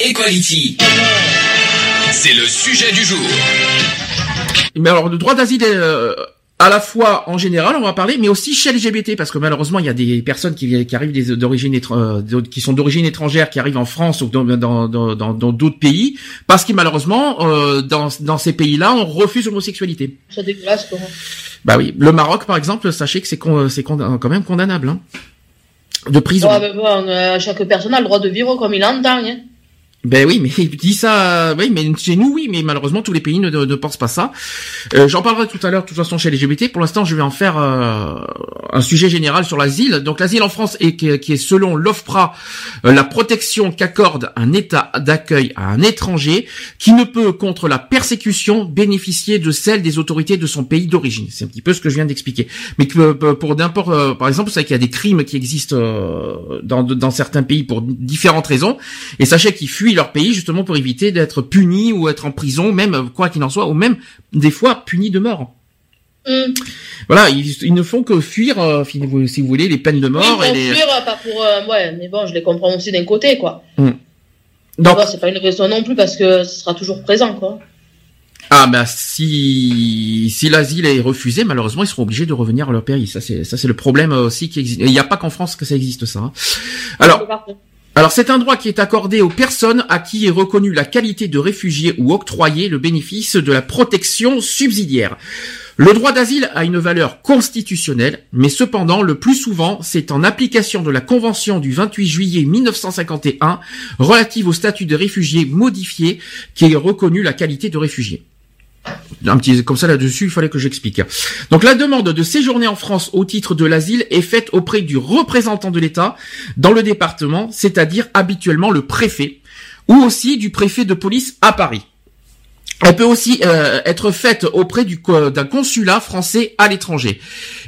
Equality. C'est le sujet du jour. Mais alors, le droit d'asile, euh, à la fois en général, on va parler, mais aussi chez LGBT, parce que malheureusement, il y a des personnes qui, qui arrivent des- d'origine euh, qui sont d'origine étrangère, qui arrivent en France ou dans dans dans dans- dans d'autres pays, parce que malheureusement, euh, dans dans ces pays-là, on refuse l'homosexualité. C'est dégueulasse, quoi. Bah oui, le Maroc, par exemple, sachez que c'est con- c'est con- quand même condamnable, hein. de prison. Ouais, bon, euh, chaque personne a le droit de vivre comme il entend, hein. Ben oui, mais il dit ça, oui, mais chez nous, oui, mais malheureusement, tous les pays ne, ne, pensent pas ça. Euh, J'en parlerai tout à l'heure, de toute façon, chez LGBT. Pour l'instant, je vais en faire euh, un sujet général sur l'asile. Donc, l'asile en France est qui est, selon l'OFPRA euh, la protection qu'accorde un État d'accueil à un étranger qui ne peut, contre la persécution, bénéficier de celle des autorités de son pays d'origine. C'est un petit peu ce que je viens d'expliquer. Mais euh, pour n'importe, euh, par exemple, vous savez qu'il y a des crimes qui existent euh, dans, dans certains pays pour différentes raisons. Et sachez qu'ils fuient leur pays justement pour éviter d'être punis ou être en prison, même quoi qu'il en soit, ou même des fois punis de mort. Hum. Voilà, ils, ils ne font que fuir, euh, si vous si vous voulez, les peines de Oui, mort pour et les. fuir, pas pour, euh, ouais, mais bon, je les comprends aussi d'un côté, quoi. Donc, Ouais, c'est pas une raison non plus parce que ce sera toujours présent, quoi. ah bah si si l'asile est refusé, malheureusement, ils seront obligés de revenir à leur pays. Ça c'est ça c'est le problème aussi qui existe. Il n'y a pas qu'en France que ça existe ça. hein. Alors, Alors c'est un droit qui est accordé aux personnes à qui est reconnue la qualité de réfugié ou octroyé le bénéfice de la protection subsidiaire. Le droit d'asile a une valeur constitutionnelle, mais cependant, le plus souvent, c'est en application de la Convention du 28 juillet 1951 relative au statut de réfugié modifié qui est reconnue la qualité de réfugié. Un petit comme ça là-dessus, il fallait que j'explique. Donc la demande de séjourner en France au titre de l'asile est faite auprès du représentant de l'État dans le département, c'est-à-dire habituellement le préfet, ou aussi du préfet de police à Paris. Elle peut aussi euh, être faite auprès d'un consulat français à l'étranger.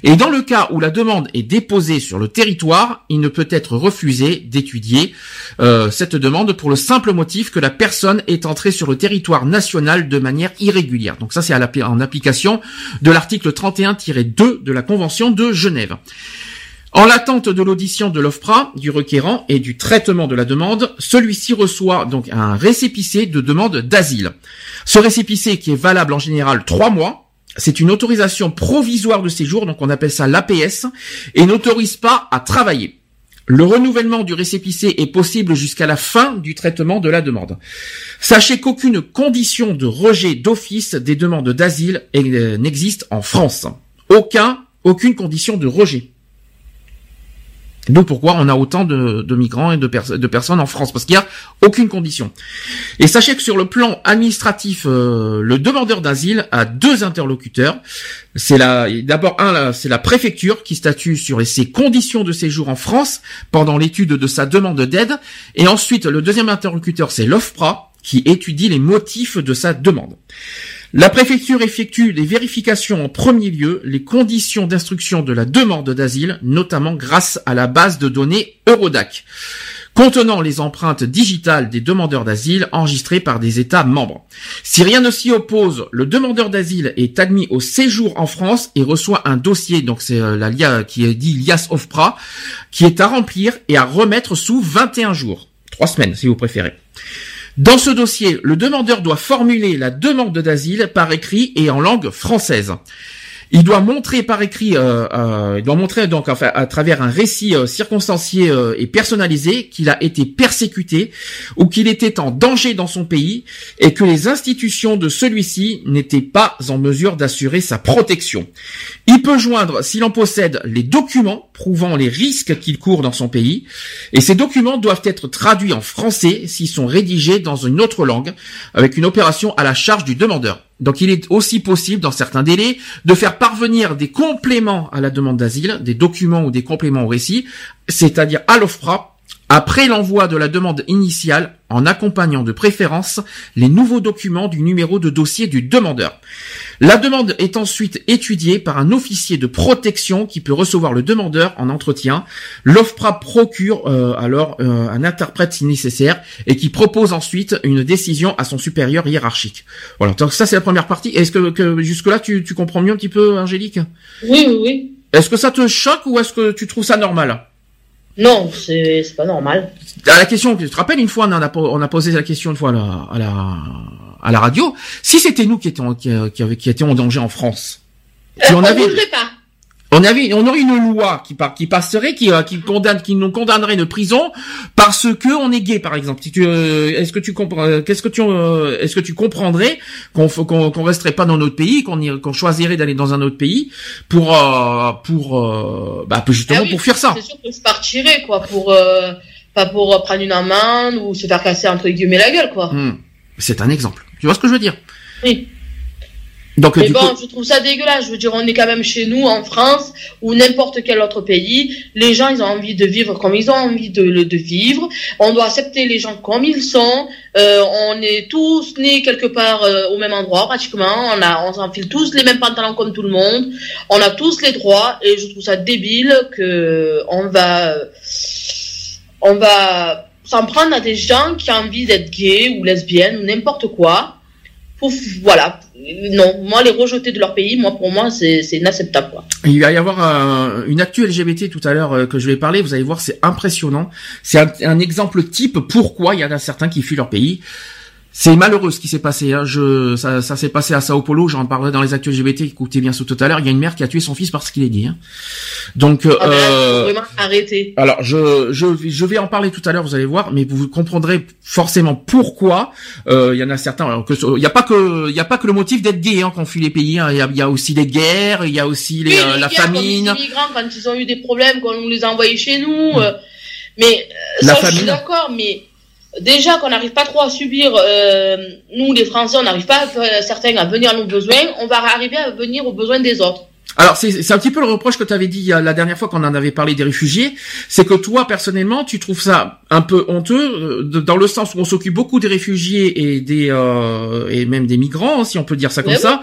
Et dans le cas où la demande est déposée sur le territoire, il ne peut être refusé d'étudier euh, cette demande pour le simple motif que la personne est entrée sur le territoire national de manière irrégulière. Donc ça, c'est en application de l'article 31-2 de la Convention de Genève. En l'attente de l'audition de l'OFPRA, du requérant et du traitement de la demande, celui-ci reçoit donc un récépissé de demande d'asile. Ce récépissé, qui est valable en général trois mois, c'est une autorisation provisoire de séjour, donc on appelle ça l'APS, et n'autorise pas à travailler. Le renouvellement du récépissé est possible jusqu'à la fin du traitement de la demande. Sachez qu'aucune condition de rejet d'office des demandes d'asile euh, n'existe en France. Aucun, aucune condition de rejet. Donc pourquoi on a autant de, migrants et de, pers- de personnes en France? Parce qu'il n'y a aucune condition. Et sachez que sur le plan administratif, euh, le demandeur d'asile a deux interlocuteurs. C'est d'abord un, c'est la préfecture qui statue sur ses conditions de séjour en France pendant l'étude de sa demande d'aide. Et ensuite, le deuxième interlocuteur, c'est l'OFPRA qui étudie les motifs de sa demande. La préfecture effectue les vérifications en premier lieu, les conditions d'instruction de la demande d'asile, notamment grâce à la base de données Eurodac, contenant les empreintes digitales des demandeurs d'asile enregistrées par des États membres. Si rien ne s'y oppose, le demandeur d'asile est admis au séjour en France et reçoit un dossier, donc c'est euh, la LIA qui est dit LIAS OFPRA, qui est à remplir et à remettre sous 21 jours. Trois semaines, si vous préférez. Dans ce dossier, le demandeur doit formuler la demande d'asile par écrit et en langue française. Il doit montrer par écrit, euh, euh, il doit montrer donc à travers un récit euh, circonstancié et personnalisé qu'il a été persécuté ou qu'il était en danger dans son pays et que les institutions de celui-ci n'étaient pas en mesure d'assurer sa protection. Il peut joindre, s'il en possède, les documents prouvant les risques qu'il court dans son pays, et ces documents doivent être traduits en français s'ils sont rédigés dans une autre langue, avec une opération à la charge du demandeur. Donc il est aussi possible, dans certains délais, de faire parvenir des compléments à la demande d'asile, des documents ou des compléments au récit, c'est-à-dire à l'OFPRA, après l'envoi de la demande initiale, en accompagnant de préférence les nouveaux documents du numéro de dossier du demandeur. La demande est ensuite étudiée par un officier de protection qui peut recevoir le demandeur en entretien. L'OFPRA procure euh, alors euh, un interprète si nécessaire et qui propose ensuite une décision à son supérieur hiérarchique. Voilà, donc ça c'est la première partie. Est-ce que, jusque-là tu, tu comprends mieux un petit peu, Angélique? Oui, oui, oui. Est-ce que ça te choque ou est-ce que tu trouves ça normal? Non, c'est pas normal. À la question, tu te rappelles une fois, on a, on a posé la question une fois à la, à la, à la radio. Si c'était nous qui étions qui, qui, qui étions en danger en France, si euh, on, avait, pas. On avait, on aurait une loi qui, qui passerait, qui, euh, qui condamne, qui nous condamnerait de prison parce que on est gay, par exemple. Si tu, euh, est-ce que tu comprends, qu'est-ce que tu, est-ce que tu comprendrais qu'on qu'on resterait pas dans notre pays, qu'on qu'on choisirait d'aller dans un autre pays pour, pour, bah, justement ah pour faire ça. C'est sûr qu'on se partirait, quoi, pour, pas pour prendre une amende ou se faire casser entre guillemets la gueule, quoi. Hmm. C'est un exemple. Tu vois ce que je veux dire? Oui. Donc, mais bon, je trouve ça dégueulasse. Je veux dire, on est quand même chez nous, en France, ou n'importe quel autre pays. Les gens, ils ont envie de vivre comme ils ont envie de, de vivre. On doit accepter les gens comme ils sont. Euh, on est tous nés quelque part euh, au même endroit, pratiquement. On a, on s'enfile tous les mêmes pantalons comme tout le monde. On a tous les droits. Et je trouve ça débile que on va, on va s'en prendre à des gens qui ont envie d'être gays ou lesbiennes ou n'importe quoi. voilà. Non, moi les rejeter de leur pays, moi pour moi c'est inacceptable. Quoi. Il va y avoir une actu LGBT tout à l'heure euh, que je vais parler. Vous allez voir, c'est impressionnant. C'est un, un, exemple type pourquoi il y en a certains qui fuient leur pays. C'est malheureux ce qui s'est passé. Hein. Je, ça, ça s'est passé à Sao Paulo. J'en parlerai dans les actuels LGBT. Écoutez bien ce tout à l'heure. Il y a une mère qui a tué son fils parce qu'il est gay. Hein. Donc, ah ben euh, vraiment arrêter. Alors, je, je, je vais en parler tout à l'heure. Vous allez voir, mais vous comprendrez forcément pourquoi. Euh, il y en a certains. Alors que il n'y a pas que, il y a pas que le motif d'être gay hein, qu'on fuit les pays. Hein. Il y, a, y, a, aussi les guerres. Il y a aussi les, euh, la famine. Les migrants quand ils ont eu des problèmes, quand on les a envoyés chez nous. Hum. mais la ça, famine. je suis d'accord, mais déjà qu'on n'arrive pas trop à subir, euh, nous les Français, on n'arrive pas euh, certains à venir à nos besoins, on va arriver à venir aux besoins des autres. Alors c'est un petit peu le reproche que tu avais dit la dernière fois qu'on en avait parlé des réfugiés, c'est que toi personnellement tu trouves ça un peu honteux euh, dans le sens où on s'occupe beaucoup des réfugiés et des euh, et même des migrants si on peut dire ça comme ça,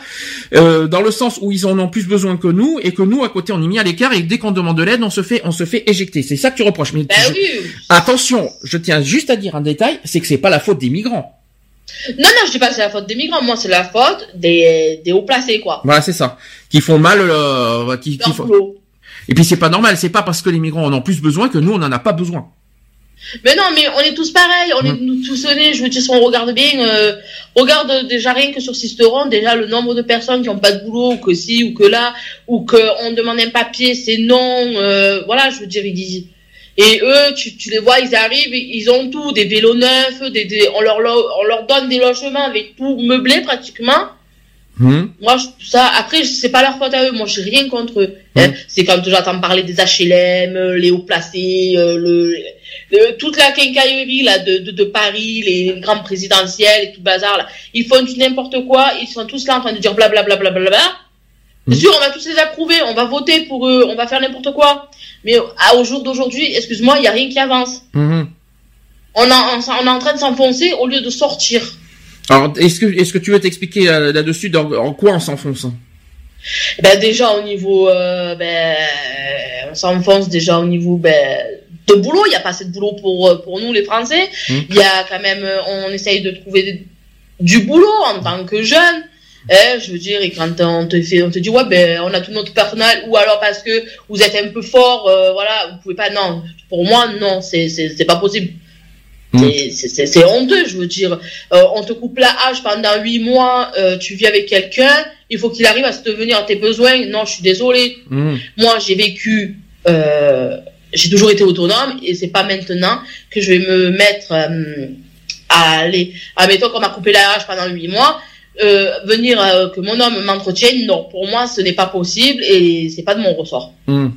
euh, dans le sens où ils en ont plus besoin que nous et que nous à côté on est mis à l'écart et dès qu'on demande de l'aide on se fait on se fait éjecter. C'est ça que tu reproches. Mais ben attention, je tiens juste à dire un détail, c'est que c'est pas la faute des migrants. Non, non, je dis pas que c'est la faute des migrants. Moi, c'est la faute des, des hauts placés, quoi. Voilà, c'est ça. Qui font mal, euh, qui, qui font... Et puis c'est pas normal. C'est pas parce que les migrants en ont plus besoin que nous, on en a pas besoin. Mais non, mais on est tous pareils. On est nous tous nés. Je veux dire, si on regarde bien, euh, regarde déjà rien que sur Sisteron, déjà le nombre de personnes qui ont pas de boulot, ou que si, ou que là, ou qu'on demande un papier, c'est non. Euh, voilà, je veux dire, ils disent et eux, tu, tu, les vois, ils arrivent, ils ont tout, des vélos neufs, des, des, on, leur, on leur donne des logements avec tout meublé pratiquement. Hmm. Moi, ça, après, c'est pas leur faute à eux. Moi, j'ai rien contre eux. Hein. Hmm. C'est quand j'entends parler des HLM, les hauts placés, euh, le, le, toute la quincaillerie là de, de, de, Paris, les grands présidentiels et tout bazar là. Ils font n'importe quoi. Ils sont tous là en train de dire blablabla. Bla, bla, bla, bla, C'est hmm. sûr, on va tous les approuver. On va voter pour eux. On va faire n'importe quoi. Mais au jour d'aujourd'hui, excuse-moi, il n'y a rien qui avance. Mhm. On, on, est en train de s'enfoncer au lieu de sortir. Alors, est-ce que, est-ce que tu veux t'expliquer euh, là-dessus en quoi on s'enfonce Ben déjà au niveau, euh, ben, on s'enfonce déjà au niveau ben, de boulot. Il n'y a pas assez de boulot pour euh, pour nous les Français. Mhm. Il y a quand même, on essaye de trouver du boulot en tant que jeune. Eh, je veux dire, et quand on te fait, on te dit ouais ben on a tout notre personnel, ou alors parce que vous êtes un peu fort, euh, voilà, vous pouvez pas. Non, pour moi non, c'est c'est pas possible. Mmh. C'est honteux, je veux dire. Euh, on te coupe la hache pendant huit mois, euh, tu vis avec quelqu'un, il faut qu'il arrive à se devenir à tes besoins. Non, je suis désolée. Mmh. Moi, j'ai vécu, j'ai toujours été autonome et c'est pas maintenant que je vais me mettre à aller, admettons qu'on m'a coupé la hache pendant huit mois euh, venir euh, que mon homme m'entretienne, non, pour moi ce n'est pas possible et c'est pas de mon ressort. Hmm.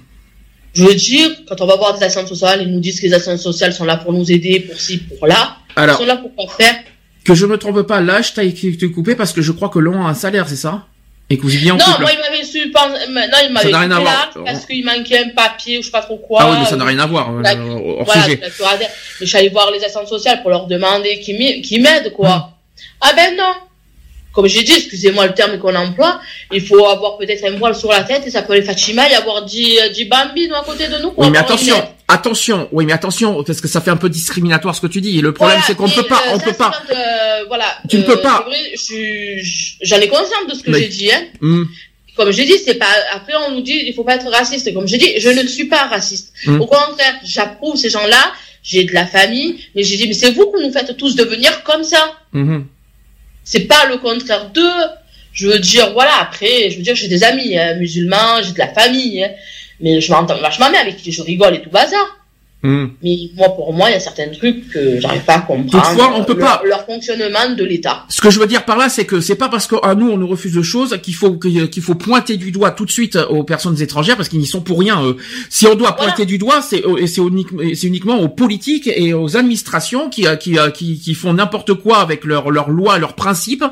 Je veux dire, quand on va voir des assistantes sociales, ils nous disent que les assistantes sociales sont là pour nous aider, pour ci, pour là. Alors, ils sont là pour quoi faire Que je me trompe pas, là je t'ai coupé parce que je crois que l'on a un salaire, c'est ça? Et que vous viviez en non, couple moi, il m'avait su, non, il m'avait Ça n'a rien à voir. parce qu'il manquait un papier ou je sais pas trop quoi. Ah oui, mais ça n'a rien à voir, Là, euh, hors voilà, sujet. mais je suis allée voir les assistantes sociales pour leur demander qu'ils m'aident, quoi. Ah ben non. Comme j'ai dit, excusez-moi le terme qu'on emploie, il faut avoir peut-être un voile sur la tête et ça peut aller Fatima et avoir 10, euh, 10 bambines à côté de nous. pour Oui, mais attention, attention, oui, mais attention, parce que ça fait un peu discriminatoire ce que tu dis. Et le problème, Voilà, c'est qu'on mais, peut pas, euh, on peut pas. quand, euh, voilà. Tu ne euh, peux pas. je suis- J'en ai conscience de ce que Mais- j'ai dit, hein. Hum, Comme j'ai dit, c'est pas. Après, on nous dit, il faut pas être raciste. Comme j'ai dit, je ne suis pas raciste. Mm. Au contraire, j'approuve ces gens-là. J'ai de la famille, mais j'ai dit, mais c'est vous qui nous faites tous devenir comme ça. mhm. C'est pas le contraire d'eux. Je veux dire, voilà. Après, je veux dire, j'ai des amis hein, musulmans, j'ai de la famille, hein. mais je m'entends vachement bien avec qui je rigole et tout bazar. Hum. Mais moi, pour moi, il y a certains trucs que j'arrive pas à comprendre. Toutefois, on peut leur, pas- leur fonctionnement de l'État. Ce que je veux dire par là, c'est que c'est pas parce qu'à nous on nous refuse de choses qu'il faut qu'il faut pointer du doigt tout de suite aux personnes étrangères parce qu'ils n'y sont pour rien. eux. Si on doit Voilà. pointer du doigt, c'est et c'est uniquement, aux politiques et aux administrations qui euh, qui euh, qui, qui font n'importe quoi avec leurs leurs lois, leurs principes.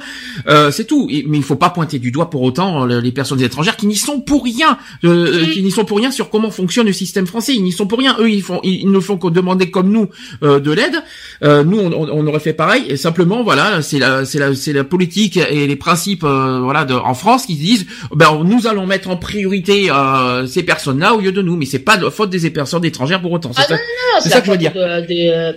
Euh, c'est tout. Mais il faut pas pointer du doigt pour autant euh, les personnes étrangères qui n'y sont pour rien, euh, euh, Mm. qui n'y sont pour rien sur comment fonctionne le système français. Ils n'y sont pour rien. Eux, ils font, ils, ils ne font que demander comme nous euh, de l'aide. Euh, nous, on, on- aurait fait pareil. Et simplement, voilà, c'est la, c'est la, c'est la politique et les principes, euh, voilà, de, en France qui disent, ben, nous allons mettre en priorité euh, ces personnes-là au lieu de nous. Mais c'est pas de faute des personnes étrangères pour autant. C'est Ah ça, non, c'est la ça que je veux dire. de- des, euh,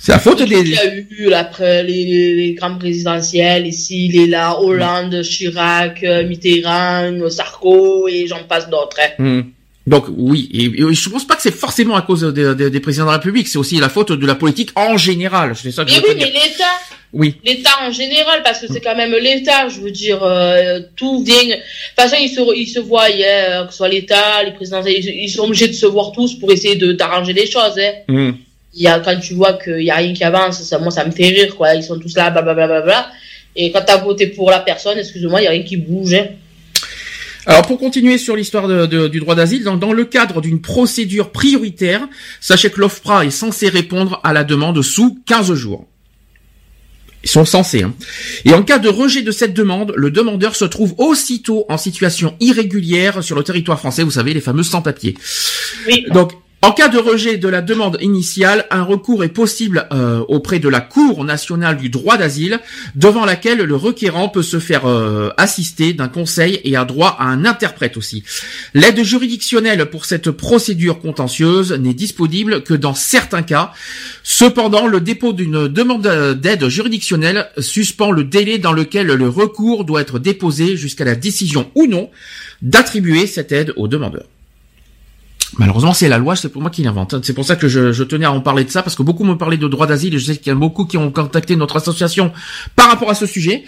c'est la faute des. qu'il y a eu après les, les, les grandes présidentielles, ici, il est là, Hollande, Chirac, euh, Mitterrand, Sarko, et j'en passe d'autres. hein. Hmm. Donc oui, et, et je pense pas que c'est forcément à cause des, des- des présidents de la République, c'est aussi la faute de la politique en général. C'est ça que je Mais veux oui, dire. mais l'État, Oui. l'État en général, parce que c'est quand même l'État, je veux dire, euh, tout vient. De toute façon, ils se, ils se voient, hein, que ce soit l'État, les présidents, ils, ils sont obligés de se voir tous pour essayer de d'arranger les choses. Hein. Hmm. Il y a, quand tu vois qu'il y a rien qui avance, ça, moi, ça me fait rire, quoi. Ils sont tous là, blablabla. Bla, bla, bla. Et quand t'as voté pour la personne, excuse-moi, il y a rien qui bouge. Hein. Alors pour continuer sur l'histoire de- de- du droit d'asile, dans, dans le cadre d'une procédure prioritaire, sachez que l'OFPRA est censé répondre à la demande sous 15 jours. Ils sont censés. Hein. Et en cas de rejet de cette demande, le demandeur se trouve aussitôt en situation irrégulière sur le territoire français, vous savez, les fameux sans-papiers. Oui. Donc, en cas de rejet de la demande initiale, un recours est possible euh, auprès de la Cour nationale du droit d'asile, devant laquelle le requérant peut se faire euh, assister d'un conseil et a droit à un interprète aussi. L'aide juridictionnelle pour cette procédure contentieuse n'est disponible que dans certains cas. Cependant, le dépôt d'une demande d'aide juridictionnelle suspend le délai dans lequel le recours doit être déposé jusqu'à la décision ou non d'attribuer cette aide au demandeur. Malheureusement, c'est la loi, c'est pour moi qui l'invente. C'est pour ça que je, je tenais à en parler de ça, parce que beaucoup me parlaient de droit d'asile, et je sais qu'il y a beaucoup qui ont contacté notre association par rapport à ce sujet.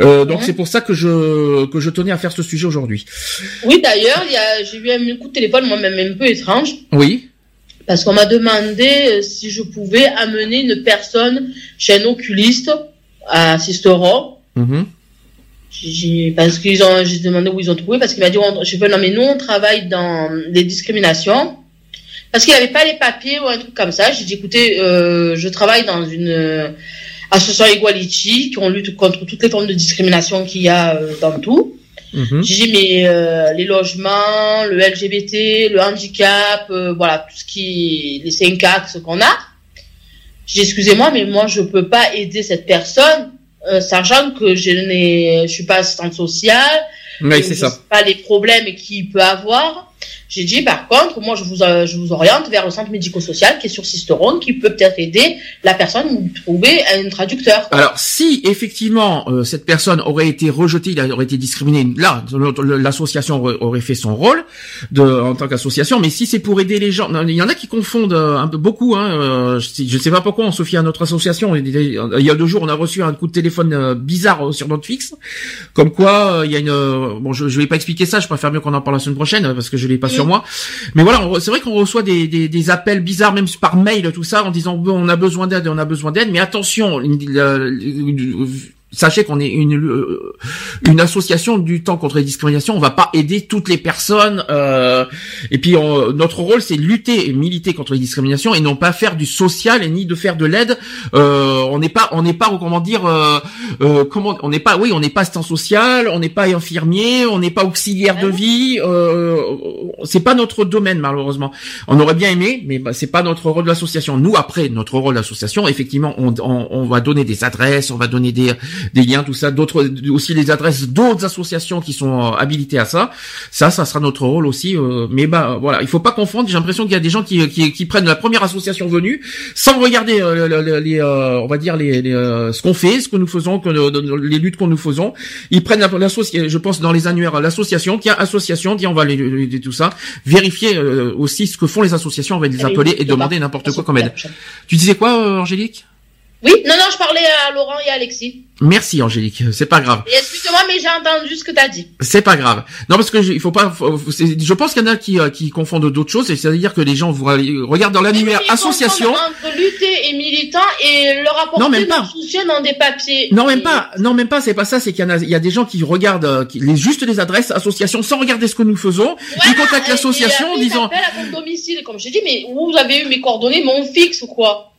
Euh, donc c'est pour ça que je que je tenais à faire ce sujet aujourd'hui. Oui, d'ailleurs, il y a, j'ai eu un coup de téléphone, moi-même un peu étrange, Oui. parce qu'on m'a demandé euh, si je pouvais amener une personne chez un oculiste à Sisteron. Mhm. J'ai, parce qu'ils ont, j'ai demandé où ils ont trouvé, parce qu'il m'a dit, on- j'ai fait, non, mais nous, on travaille dans des discriminations. Parce qu'il avait pas les papiers ou un truc comme ça. J'ai dit, écoutez, euh, je travaille dans une euh, association Equality, qui on lutte contre toutes les formes de discrimination qu'il y a euh, dans tout. Mhm. J'ai dit, mais euh, les logements, le LGBT, le handicap, euh, voilà, tout ce qui, les cinq axes qu'on a. J'ai dit, excusez-moi, mais moi, je peux pas aider cette personne, euh, sachant que je n'ai, je suis pas assistante sociale, c'est je ça. pas les problèmes qu'il peut avoir. J'ai dit, par contre, moi, je vous, euh, je vous oriente vers le centre médico-social qui est sur Sisteron, qui peut peut-être aider la personne ou trouver un traducteur. Alors, si effectivement euh, cette personne aurait été rejetée, il aurait été discriminé, là, l'association aurait, fait son rôle de, en tant qu'association. Mais si c'est pour aider les gens, il y en a qui confondent euh, un peu beaucoup. Hein, euh, je, je sais pas pourquoi on se fie à notre association. Il y a deux jours, on a reçu un coup de téléphone bizarre sur notre fixe, comme quoi il y a une. bon, je, je vais pas expliquer ça. Je préfère mieux qu'on en parle la semaine prochaine parce que je l'ai pas moi. Mais voilà, c'est vrai qu'on reçoit des, appels bizarres, même par mail, tout ça, en disant on a besoin d'aide, on a besoin d'aide, mais attention, sachez qu'on est une euh, une association du temps contre les discriminations. On va pas aider toutes les personnes. Euh, et puis notre rôle, c'est lutter et militer contre les discriminations et non pas faire du social et ni de faire de l'aide. Euh, on n'est pas, on n'est pas, comment dire, euh, comment, on n'est pas, oui, on n'est pas assistant social, on n'est pas infirmier, on n'est pas auxiliaire de vie. c'est pas notre domaine malheureusement. On aurait bien aimé, mais bah, c'est pas notre rôle de l'association. Nous, après notre rôle d'association, effectivement, on, on, on va donner des adresses, on va donner des des liens, tout ça, d'autres aussi les adresses d'autres associations qui sont euh, habilitées à ça. Ça, ça sera notre rôle aussi. Euh, mais bah voilà, il faut pas confondre. J'ai l'impression qu'il y a des gens qui, qui, qui, prennent la première association venue sans regarder euh, les, on va dire les, ce qu'on fait, ce que nous faisons, que les luttes que nous faisons. Ils prennent l'association, je pense dans les annuaires, l'association, tiens association, tiens on va les, tout ça, vérifier aussi ce que font les associations, on va les appeler et demander n'importe quoi comme aide. Tu disais quoi, Angélique? Oui, non, non, je parlais à Laurent et à Alexis. Merci Angélique, c'est pas grave. Excuse-moi, mais j'ai entendu ce que t'as dit. C'est pas grave. Non, parce que il faut pas. je pense qu'il y en a qui, euh, qui confondent d'autres choses, c'est-à-dire que les gens vous regardent dans l'annuaire association. Entre lutter et militant et leur apporter non, même pas. soutien dans des papiers. Non, même pas. Non, même pas. C'est pas ça. C'est qu'il y en a, il y a des gens qui regardent euh, qui, les juste les adresses association sans regarder ce que nous faisons. Ils contactent l'association en disant. à ton domicile, comme je dis, mais vous avez eu mes coordonnées, mon fixe ou quoi?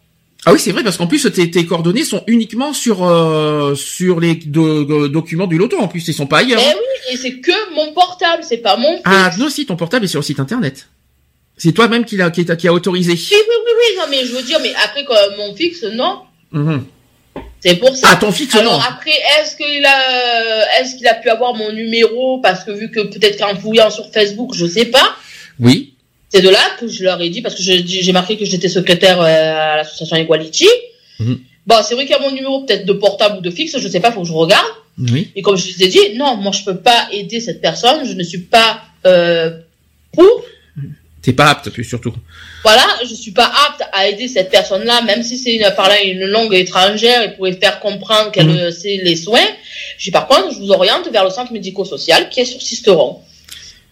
Ah oui, c'est vrai parce qu'en plus tes, tes, coordonnées sont uniquement sur euh, sur les documents du loto. En plus, ils sont pas ailleurs. Eh oui, et c'est que mon portable, c'est pas mon. Ah non, si ton portable est sur le site internet. C'est toi-même qui l'a qui, qui, a autorisé. Oui, oui, oui, oui. Non, mais je veux dire, mais après quoi, mon fixe, non. Mhm. C'est pour ça. Ah, ton fixe, Alors, non. après, est-ce qu'il a, est-ce qu'il a pu avoir mon numéro? Parce que vu que peut-être qu'en fouillant sur Facebook, je sais pas. Oui. C'est de là que je leur ai dit, parce que j'ai marqué que j'étais secrétaire euh, à l'association Equality. Mhm. Bon, c'est vrai qu'il y a mon numéro peut-être de portable ou de fixe, je sais pas, faut que je regarde. Oui. Et comme je vous ai dit, non, moi je peux pas aider cette personne, je ne suis pas euh, pour. T'es pas apte, plus surtout. Voilà, je suis pas apte à aider cette personne-là, même si c'est une parlant une langue étrangère et pourrait faire comprendre qu'elle mhm. sait les soins. J'ai par contre, je vous oriente vers le centre médico-social qui est sur Sisteron.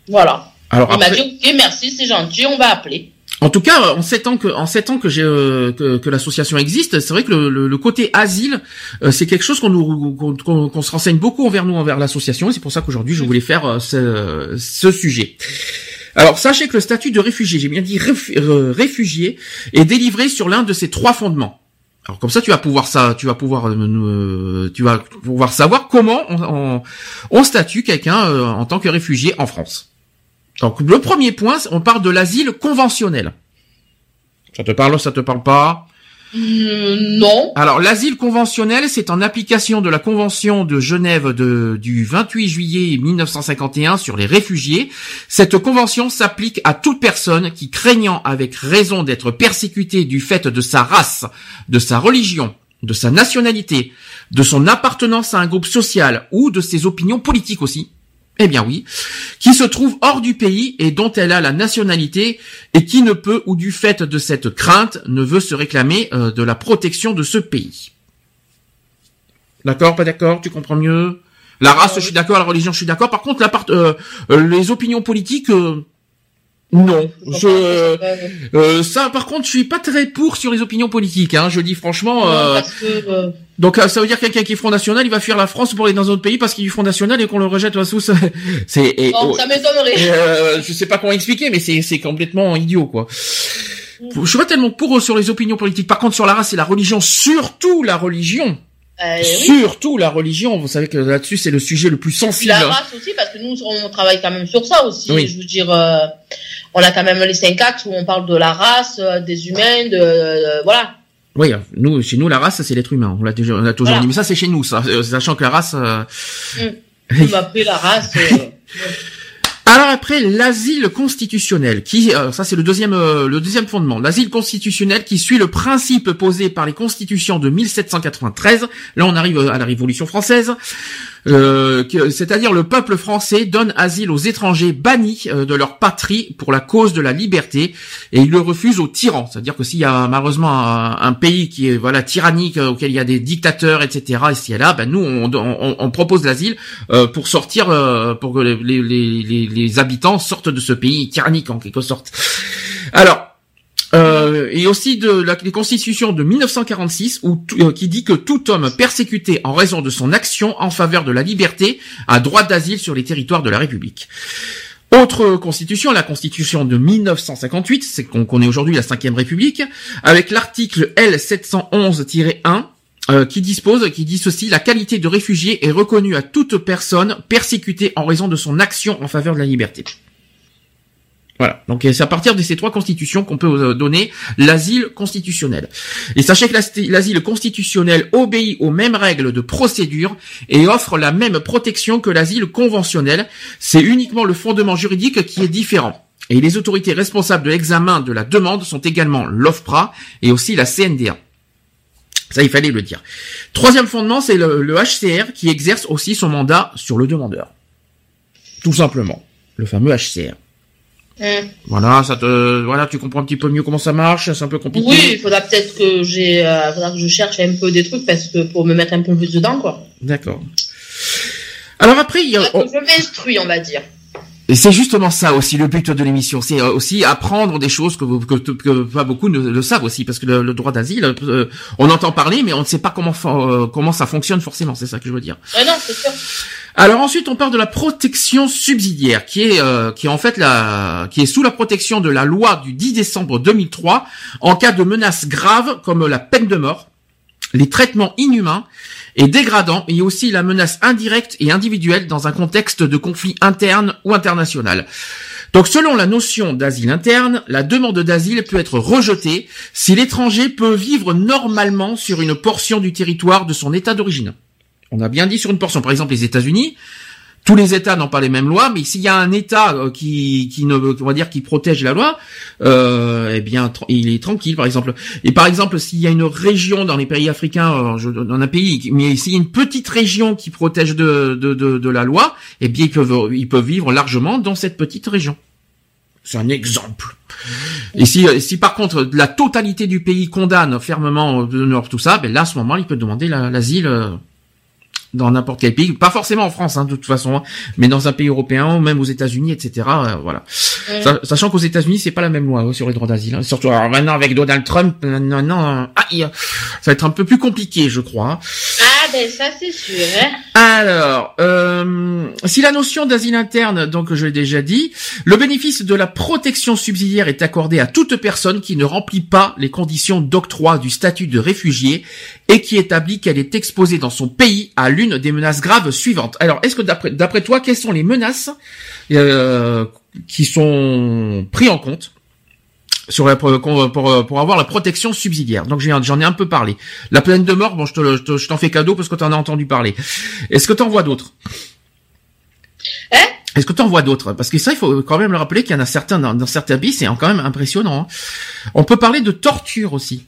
Voilà. Alors, il m'a dit ok merci c'est gentil on va appeler. En tout cas, en sept ans que en sept ans que j'ai euh, que, l'association existe, c'est vrai que le, le, côté asile, euh, c'est quelque chose qu'on nous qu'on se renseigne beaucoup envers nous envers l'association. Et c'est pour ça qu'aujourd'hui je voulais faire euh, ce, ce, sujet. Alors sachez que le statut de réfugié, j'ai bien dit réfugié, est délivré sur l'un de ces trois fondements. Alors comme ça, tu vas pouvoir ça, tu vas pouvoir, tu vas pouvoir savoir comment on, on, on statue quelqu'un en tant que réfugié en France. Donc le premier point, on parle de l'asile conventionnel. Ça te parle, ça te parle pas euh, Non. Alors l'asile conventionnel, c'est en application de la Convention de Genève de, du 28 juillet 1951 sur les réfugiés. Cette convention s'applique à toute personne qui, craignant avec raison d'être persécutée du fait de sa race, de sa religion, de sa nationalité, de son appartenance à un groupe social ou de ses opinions politiques aussi, eh bien oui, qui se trouve hors du pays et dont elle a la nationalité et qui ne peut ou du fait de cette crainte ne veut se réclamer euh, de la protection de ce pays. D'accord, pas d'accord, tu comprends mieux? La race, je suis d'accord, la religion, je suis d'accord. Par contre, la part, euh, euh, les opinions politiques, non, ça par contre je suis pas très pour sur les opinions politiques. Hein, je dis franchement. Donc ça veut dire quelqu'un qui est Front National, il va fuir la France pour aller dans un autre pays parce qu'il est Front National et qu'on le rejette à sous. C'est. Oh, ça m'étonnerait. Euh, je sais pas comment expliquer, mais c'est c'est complètement idiot quoi. Je suis pas tellement pour sur les opinions politiques. Par contre sur la race et la religion, surtout la religion. Euh, Surtout la religion, vous savez que là-dessus c'est le sujet le plus sensible. La race aussi, parce que nous on travaille quand même sur ça aussi. Je veux dire, euh, on a quand même les cinq axes où on parle de la race, euh, des humains, de, voilà. Oui, nous chez nous la race c'est l'être humain. On l'a toujours, on a toujours dit, mais ça c'est chez nous, ça, sachant que la race. Euh... Mmh. après la race. Alors après l'asile constitutionnel, qui euh, ça c'est le deuxième euh, le deuxième fondement, l'asile constitutionnel qui suit le principe posé par les constitutions de 1793. Là on arrive à la Révolution française. Euh, c'est-à-dire le peuple français donne asile aux étrangers bannis euh, de leur patrie pour la cause de la liberté et il le refuse aux tyrans. C'est-à-dire que s'il y a malheureusement un, pays qui est voilà tyrannique euh, auquel il y a des dictateurs etc. et si là, ben nous on, on, on propose l'asile pour sortir pour que les, les, les, les habitants sortent de ce pays tyrannique en quelque sorte. Alors Euh, et aussi de la des constitutions de 1946 où, euh, qui dit que tout homme persécuté en raison de son action en faveur de la liberté a droit d'asile sur les territoires de la République. Autre constitution, la constitution de 1958, c'est qu'on connaît aujourd'hui la 5 République, avec l'article L711-1, euh, qui dispose, qui dit ceci, la qualité de réfugié est reconnue à toute personne persécutée en raison de son action en faveur de la liberté. Voilà. Donc c'est à partir de ces trois constitutions qu'on peut euh, donner l'asile constitutionnel. Et sachez que l'asile constitutionnel obéit aux mêmes règles de procédure et offre la même protection que l'asile conventionnel. C'est uniquement le fondement juridique qui est différent. Et les autorités responsables de l'examen de la demande sont également l'OFPRA et aussi la CNDA. Ça, il fallait le dire. Troisième fondement, c'est le, le HCR qui exerce aussi son mandat sur le demandeur. Tout simplement. Le fameux HCR. Hein. Voilà, ça te, voilà, tu comprends un petit peu mieux comment ça marche. C'est un peu compliqué. Oui, il faudra peut-être que j'ai, euh, faudra que je cherche un peu des trucs parce que pour me mettre un peu plus dedans, quoi. D'accord. Alors après, il y a, je m'instruis, on va dire. Et c'est justement ça aussi le but de l'émission, c'est euh, aussi apprendre des choses que, que, que, pas beaucoup ne le savent aussi, parce que le, droit d'asile, euh, on entend parler, mais on ne sait pas comment euh, comment ça fonctionne forcément, c'est ça que je veux dire. non, c'est sûr. Alors ensuite, on parle de la protection subsidiaire, qui est qui est en fait la qui est sous la protection de la loi du 10 décembre 2003 en cas de menaces graves comme la peine de mort, les traitements inhumains et dégradant, et aussi la menace indirecte et individuelle dans un contexte de conflit interne ou international. Donc selon la notion d'asile interne, la demande d'asile peut être rejetée si l'étranger peut vivre normalement sur une portion du territoire de son état d'origine. On a bien dit sur une portion. Par exemple, les États-Unis, tous les États n'ont pas les mêmes lois, mais s'il y a un État euh, qui, qui ne, on va dire, qui protège la loi, euh, eh bien, il est tranquille, par exemple. Et par exemple, s'il y a une région dans les pays africains, euh, dans un pays, mais s'il y a une petite région qui protège de, de, de, de la loi, eh bien, ils peuvent, ils peuvent vivre largement dans cette petite région. C'est un exemple. Et si, si par contre la totalité du pays condamne fermement tout ça, ben là à ce moment il peut demander l'asile dans n'importe quel pays, pas forcément en France hein, de toute façon, hein, mais dans un pays européen même aux États-Unis, etc. Euh, voilà. Sachant qu'aux États-Unis c'est pas la même loi hein, sur les droits d'asile. Hein. Surtout alors, maintenant avec Donald Trump, non, non, aïe, ça va être un peu plus compliqué, je crois. Ah ben. Hein. Alors, euh, si la notion d'asile interne, donc je l'ai déjà dit, le bénéfice de la protection subsidiaire est accordé à toute personne qui ne remplit pas les conditions d'octroi du statut de réfugié et qui établit qu'elle est exposée dans son pays à l'une des menaces graves suivantes. Alors, est-ce que d'après d'après toi, quelles sont les menaces euh, qui sont prises en compte sur la, pour, pour, avoir la protection subsidiaire. Donc j'en ai un peu parlé. La peine de mort, bon, je te, je t'en fais cadeau parce que tu en as entendu parler. Est-ce que tu en vois d'autres? Hein? Est-ce que tu en vois d'autres? Parce que ça, il faut quand même le rappeler qu'il y en a certains dans, certains pays, c'est quand même impressionnant. Hein. On peut parler de torture aussi.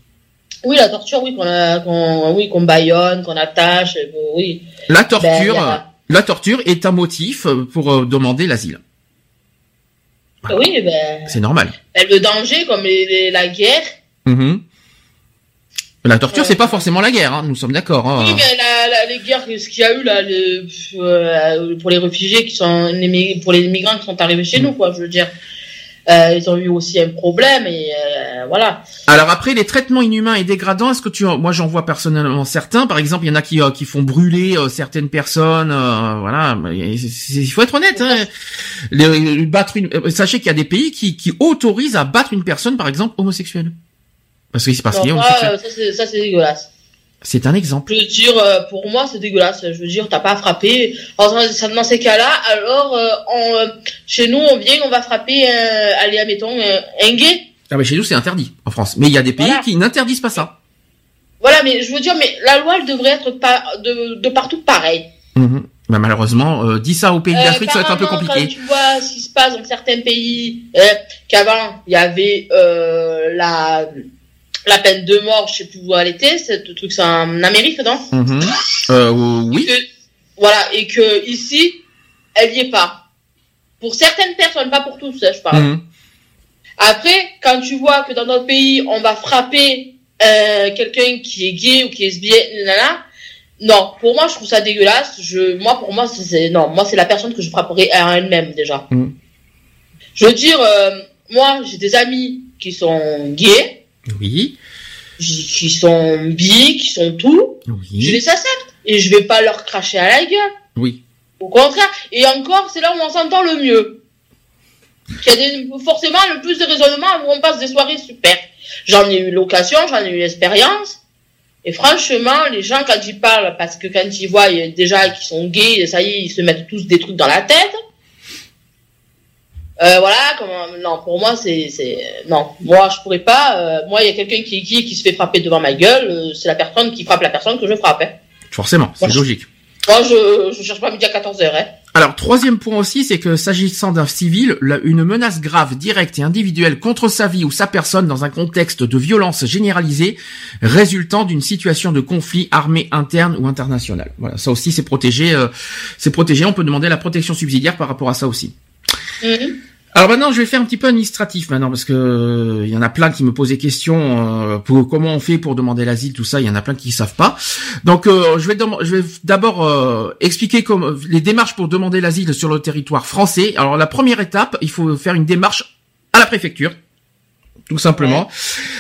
Oui, la torture, oui, qu'on oui, qu'on baillonne, qu'on attache, oui. La torture, ben, la torture est un motif pour euh, demander l'asile. Oui, ben. C'est normal. Ben, le danger, comme la guerre. Mm-hmm. La torture, c'est pas forcément la guerre, hein, nous sommes d'accord. Hein. Oui, mais la, les guerres, ce qu'il y a eu là, euh, pour les réfugiés qui sont, pour les migrants qui sont arrivés chez mm. nous, quoi, je veux dire. Euh, ils ont eu aussi un problème et euh, voilà. Alors après les traitements inhumains et dégradants, est-ce que tu, moi j'en vois personnellement certains. Par exemple, il y en a qui euh, qui font brûler certaines personnes. voilà, il faut être honnête. Hein. Les, battre une, sachez qu'il y a des pays qui qui autorisent à battre une personne, par exemple homosexuelle. Parce que c'est parce qu'il a Ça c'est dégueulasse. C'est un exemple. Je veux dire, euh, pour moi, c'est dégueulasse. Je veux dire, t'as pas frappé. dans ces cas-là, alors, euh, on, euh, chez nous, on vient, on va frapper, allez, admettons, un gay. Ah, mais chez nous, c'est interdit, en France. Mais il y a des pays qui n'interdisent pas ça. Voilà, mais je veux dire, mais la loi, elle devrait être pas, de, de partout pareil. Mmh. Bah, malheureusement, dis ça aux pays d'Afrique, ça va être un peu compliqué. Quand tu vois ce qui se passe dans certains pays, qu'avant, il y avait la la peine de mort, je sais plus où elle était, ce truc c'est en Amérique, non? Euh, Oui. voilà, et que ici, elle y est pas. Pour certaines personnes, pas pour tous, je parle. Mm-hmm. Après, quand tu vois que dans notre pays, on va frapper euh, quelqu'un qui est gay ou qui est lesbien, non, pour moi, je trouve ça dégueulasse. Je, moi, pour moi, c'est non, moi, c'est la personne que je frapperai à elle-même déjà. Mm-hmm. Je veux dire, euh, moi, j'ai des amis qui sont gays. Oui. Qui sont bi, qui sont tout. Oui. Je les accepte. Et je vais pas leur cracher à la gueule. Oui. Au contraire. Et encore, c'est là où on s'entend le mieux. Il y a des, forcément le plus de raisonnement où on passe des soirées super. J'en ai eu l'occasion, j'en ai eu l'expérience. Et franchement, les gens, quand ils parlent, parce que quand ils voient déjà qu'ils sont gays, ça y est, ils se mettent tous des trucs dans la tête. Euh, voilà, comment, non, pour moi, c'est, c'est, non, moi, je pourrais pas, euh, moi, il y a quelqu'un qui est qui se fait frapper devant ma gueule, euh, c'est la personne qui frappe la personne que je frappe, hein. Forcément, c'est logique. Moi, je, je cherche pas à midi à 14 heures, hein. Alors, troisième point aussi, c'est que s'agissant d'un civil, une menace grave, directe et individuelle contre sa vie ou sa personne dans un contexte de violence généralisée résultant d'une situation de conflit armé interne ou international. Voilà, ça aussi c'est protégé, euh, c'est protégé. On peut demander la protection subsidiaire par rapport à ça aussi. Mm-hmm. Alors maintenant, je vais faire un petit peu administratif maintenant parce que il euh, y en a plein qui me posent des questions euh, pour comment on fait pour demander l'asile, tout ça. Il y en a plein qui savent pas. Donc, euh, je vais je vais d'abord expliquer comme les démarches pour demander l'asile sur le territoire français. Alors, la première étape, il faut faire une démarche à la préfecture. Tout simplement.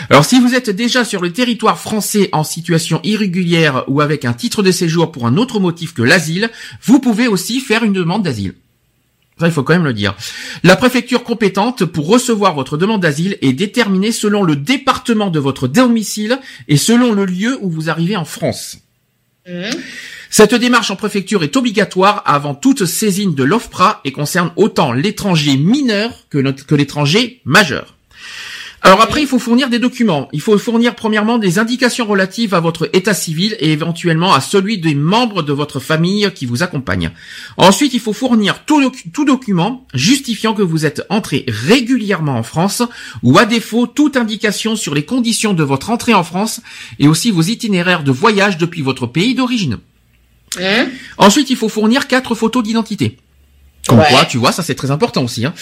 Alors si vous êtes déjà sur le territoire français en situation irrégulière ou avec un titre de séjour pour un autre motif que l'asile, vous pouvez aussi faire une demande d'asile il faut quand même le dire. La préfecture compétente pour recevoir votre demande d'asile est déterminée selon le département de votre domicile et selon le lieu où vous arrivez en France. Mmh. Cette démarche en préfecture est obligatoire avant toute saisine de l'OFPRA et concerne autant l'étranger mineur que l'étranger majeur. Alors après, il faut fournir des documents. Il faut fournir premièrement des indications relatives à votre état civil et éventuellement à celui des membres de votre famille qui vous accompagnent. Ensuite, il faut fournir tout, tout document justifiant que vous êtes entré régulièrement en France ou à défaut toute indication sur les conditions de votre entrée en France et aussi vos itinéraires de voyage depuis votre pays d'origine. Hein? Ensuite, il faut fournir quatre photos d'identité. Comme quoi, tu vois, ça c'est très important aussi. Hein.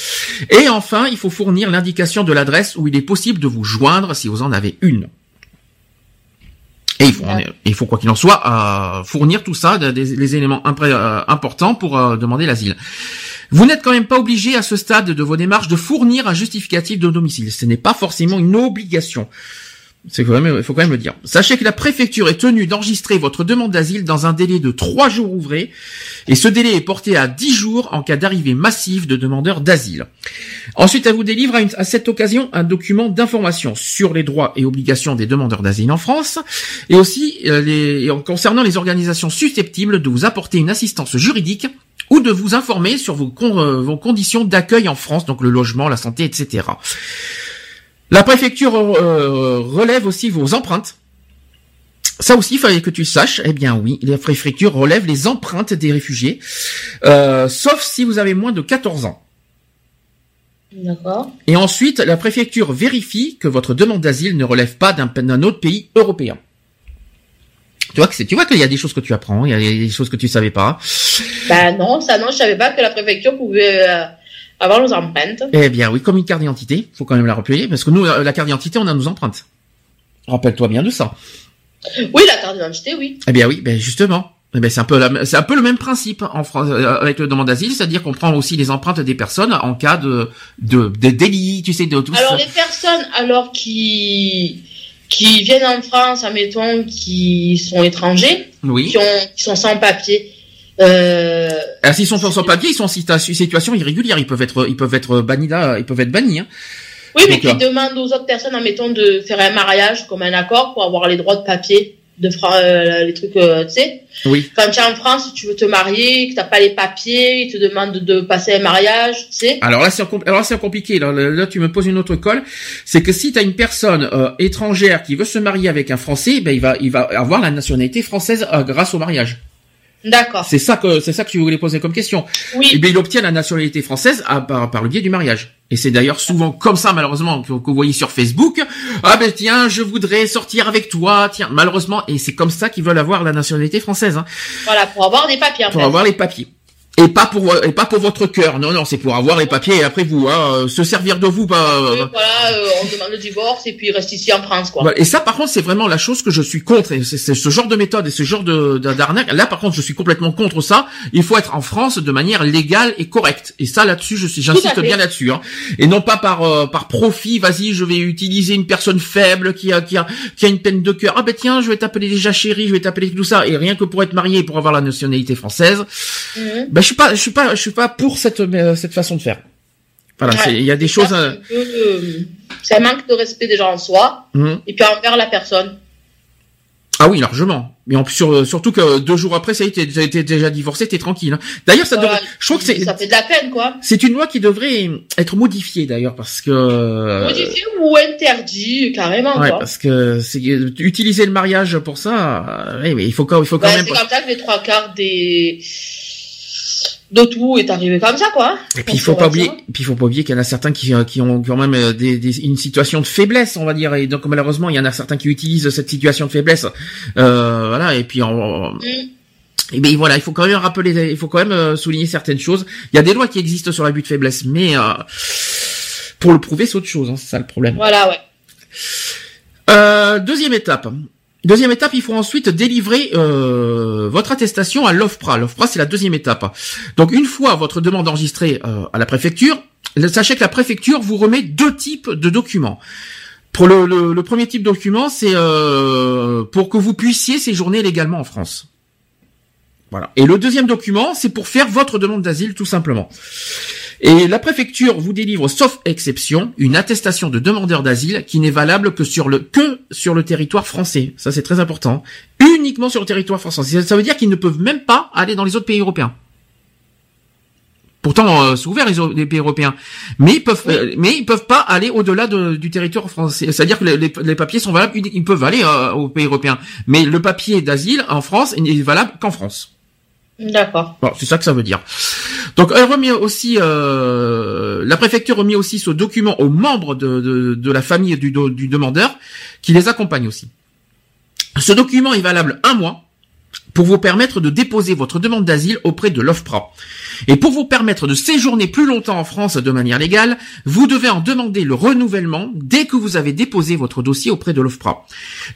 Et enfin, il faut fournir l'indication de l'adresse où il est possible de vous joindre si vous en avez une. Et il faut, il faut quoi qu'il en soit, euh, fournir tout ça, des, les éléments euh, importants pour euh, demander l'asile. Vous n'êtes quand même pas obligé à ce stade de vos démarches de fournir un justificatif de domicile. Ce n'est pas forcément une obligation. C'est quand même, faut quand même le dire. Sachez que la préfecture est tenue d'enregistrer votre demande d'asile dans un délai de trois jours ouvrés, et ce délai est porté à dix jours en cas d'arrivée massive de demandeurs d'asile. Ensuite, elle vous délivre à, cette occasion un document d'information sur les droits et obligations des demandeurs d'asile en France, et aussi euh, les, concernant les organisations susceptibles de vous apporter une assistance juridique ou de vous informer sur vos, euh, vos conditions d'accueil en France, donc le logement, la santé, etc. La préfecture euh, relève aussi vos empreintes. Ça aussi, il fallait que tu saches. Eh bien oui, la préfecture relève les empreintes des réfugiés, euh, sauf si vous avez moins de 14 ans. D'accord. Et ensuite, la préfecture vérifie que votre demande d'asile ne relève pas d'un autre pays européen. Tu vois que tu vois qu'il y a des choses que tu apprends, il y a des choses que tu savais pas. Bah non, ça non, je savais pas que la préfecture pouvait euh, avoir nos empreintes. Eh bien oui, comme une carte d'identité, faut quand même la rappeler, parce que nous, la carte d'identité, on a nos empreintes. Rappelle-toi bien de ça. Oui, la carte d'identité, oui. Eh bien oui, ben justement. Eh ben c'est un peu c'est un peu le même principe en France euh, avec le demande d'asile, c'est-à-dire qu'on prend aussi les empreintes des personnes en cas de de, de délit, tu sais, de tout Alors les personnes alors qui qui viennent en France, admettons, qui sont étrangers, oui. qui ont qui sont sans papier, euh, Alors s'ils sont sans papier, ils sont en situation irrégulière, ils peuvent être, ils peuvent être bannis là, ils peuvent être bannis. Hein. Oui, mais qui euh, demandent aux autres personnes, admettons, de faire un mariage comme un accord pour avoir les droits de papier, de euh, les trucs, euh, tu sais. Oui. Quand tu es en France, tu veux te marier, que t'as pas les papiers, ils te demandent de passer un mariage, tu sais. Alors là, c'est alors c'est compliqué. Là, là, tu me poses une autre colle. C'est que si tu as une personne étrangère qui veut se marier avec un Français, ben il va, il va avoir la nationalité française grâce au mariage. D'accord. C'est ça que c'est ça que tu voulais poser comme question. Oui. Et eh bien il obtient la nationalité française à, par, le biais du mariage. Et c'est d'ailleurs souvent comme ça malheureusement que, vous voyez sur Facebook. Ah ben tiens, je voudrais sortir avec toi. Tiens, malheureusement et c'est comme ça qu'ils veulent avoir la nationalité française. Hein. Voilà pour avoir des papiers. pour avoir les papiers. Et pas pour et pas pour votre cœur. Non non, c'est pour avoir les papiers et après vous hein, se servir de vous. Bah, voilà, on demande le divorce et puis reste ici en France quoi. Et ça par contre c'est vraiment la chose que je suis contre. C'est ce genre de méthode et ce genre de d'arnaque. Là par contre je suis complètement contre ça. Il faut être en France de manière légale et correcte. Et ça là-dessus je suis j'insiste bien là-dessus. Hein. Et non pas par par profit. Vas-y je vais utiliser une personne faible qui a qui a qui a une peine de cœur. Ah ben tiens je vais t'appeler déjà chérie, je vais t'appeler tout ça et rien que pour être marié et pour avoir la nationalité française. Mhm. Ben suis pas je suis pas je suis pas pour cette euh, cette façon de faire. Voilà, il y a des choses. Euh, un manque de respect déjà en soi mhm. et puis envers la personne. Ah oui, largement. Mais en plus, euh, surtout que deux jours après, ça a été, ça a été déjà divorcé, t'es tranquille. Hein. D'ailleurs, ça devrait, je crois que c'est, ça fait de la peine, quoi. C'est une loi qui devrait être modifiée, d'ailleurs, parce que. Modifiée ou interdit, carrément, ouais, parce que c'est utiliser le mariage pour ça, mais il faut quand, il faut quand même. C'est comme ça que les trois quarts des de tout est arrivé comme ça quoi. Et puis il faut pas oublier, puis faut pas oublier qu'il y en a certains qui, euh, qui ont quand même euh, des, une situation de faiblesse, on va dire, et donc malheureusement il y en a certains qui utilisent cette situation de faiblesse, euh, voilà, et puis en, mm. Et bien voilà, il faut quand même rappeler, il faut quand même euh, souligner certaines choses. Il y a des lois qui existent sur l'abus de faiblesse, mais pour le prouver, c'est autre chose. Hein, c'est ça le problème. Voilà, ouais. deuxième étape. Deuxième étape, il faut ensuite délivrer euh, votre attestation à l'OFPRA. L'OFPRA, c'est la deuxième étape. Donc une fois votre demande enregistrée euh, à la préfecture, sachez que la préfecture vous remet deux types de documents. Pour le, premier type de document, c'est euh, pour que vous puissiez séjourner légalement en France. Voilà. Et le deuxième document, c'est pour faire votre demande d'asile, tout simplement. Et la préfecture vous délivre, sauf exception, une attestation de demandeur d'asile qui n'est valable que sur le que sur le territoire français. Ça c'est très important. Uniquement sur le territoire français. Ça veut dire qu'ils ne peuvent même pas aller dans les autres pays européens. Pourtant, euh, c'est ouvert les, pays européens, mais ils peuvent, euh, mais ils peuvent pas aller au-delà du territoire français. C'est-à-dire que les, papiers sont valables, ils peuvent aller euh, aux pays européens, mais le papier d'asile en France n'est valable qu'en France. D'accord. Bon, c'est ça que ça veut dire. Donc elle remet aussi, euh, la préfecture remet aussi ce document aux membres de, de, la famille du, du demandeur, qui les accompagne aussi. Ce document est valable un mois pour vous permettre de déposer votre demande d'asile auprès de l'OFPRA. Et pour vous permettre de séjourner plus longtemps en France de manière légale, vous devez en demander le renouvellement dès que vous avez déposé votre dossier auprès de l'OFPRA.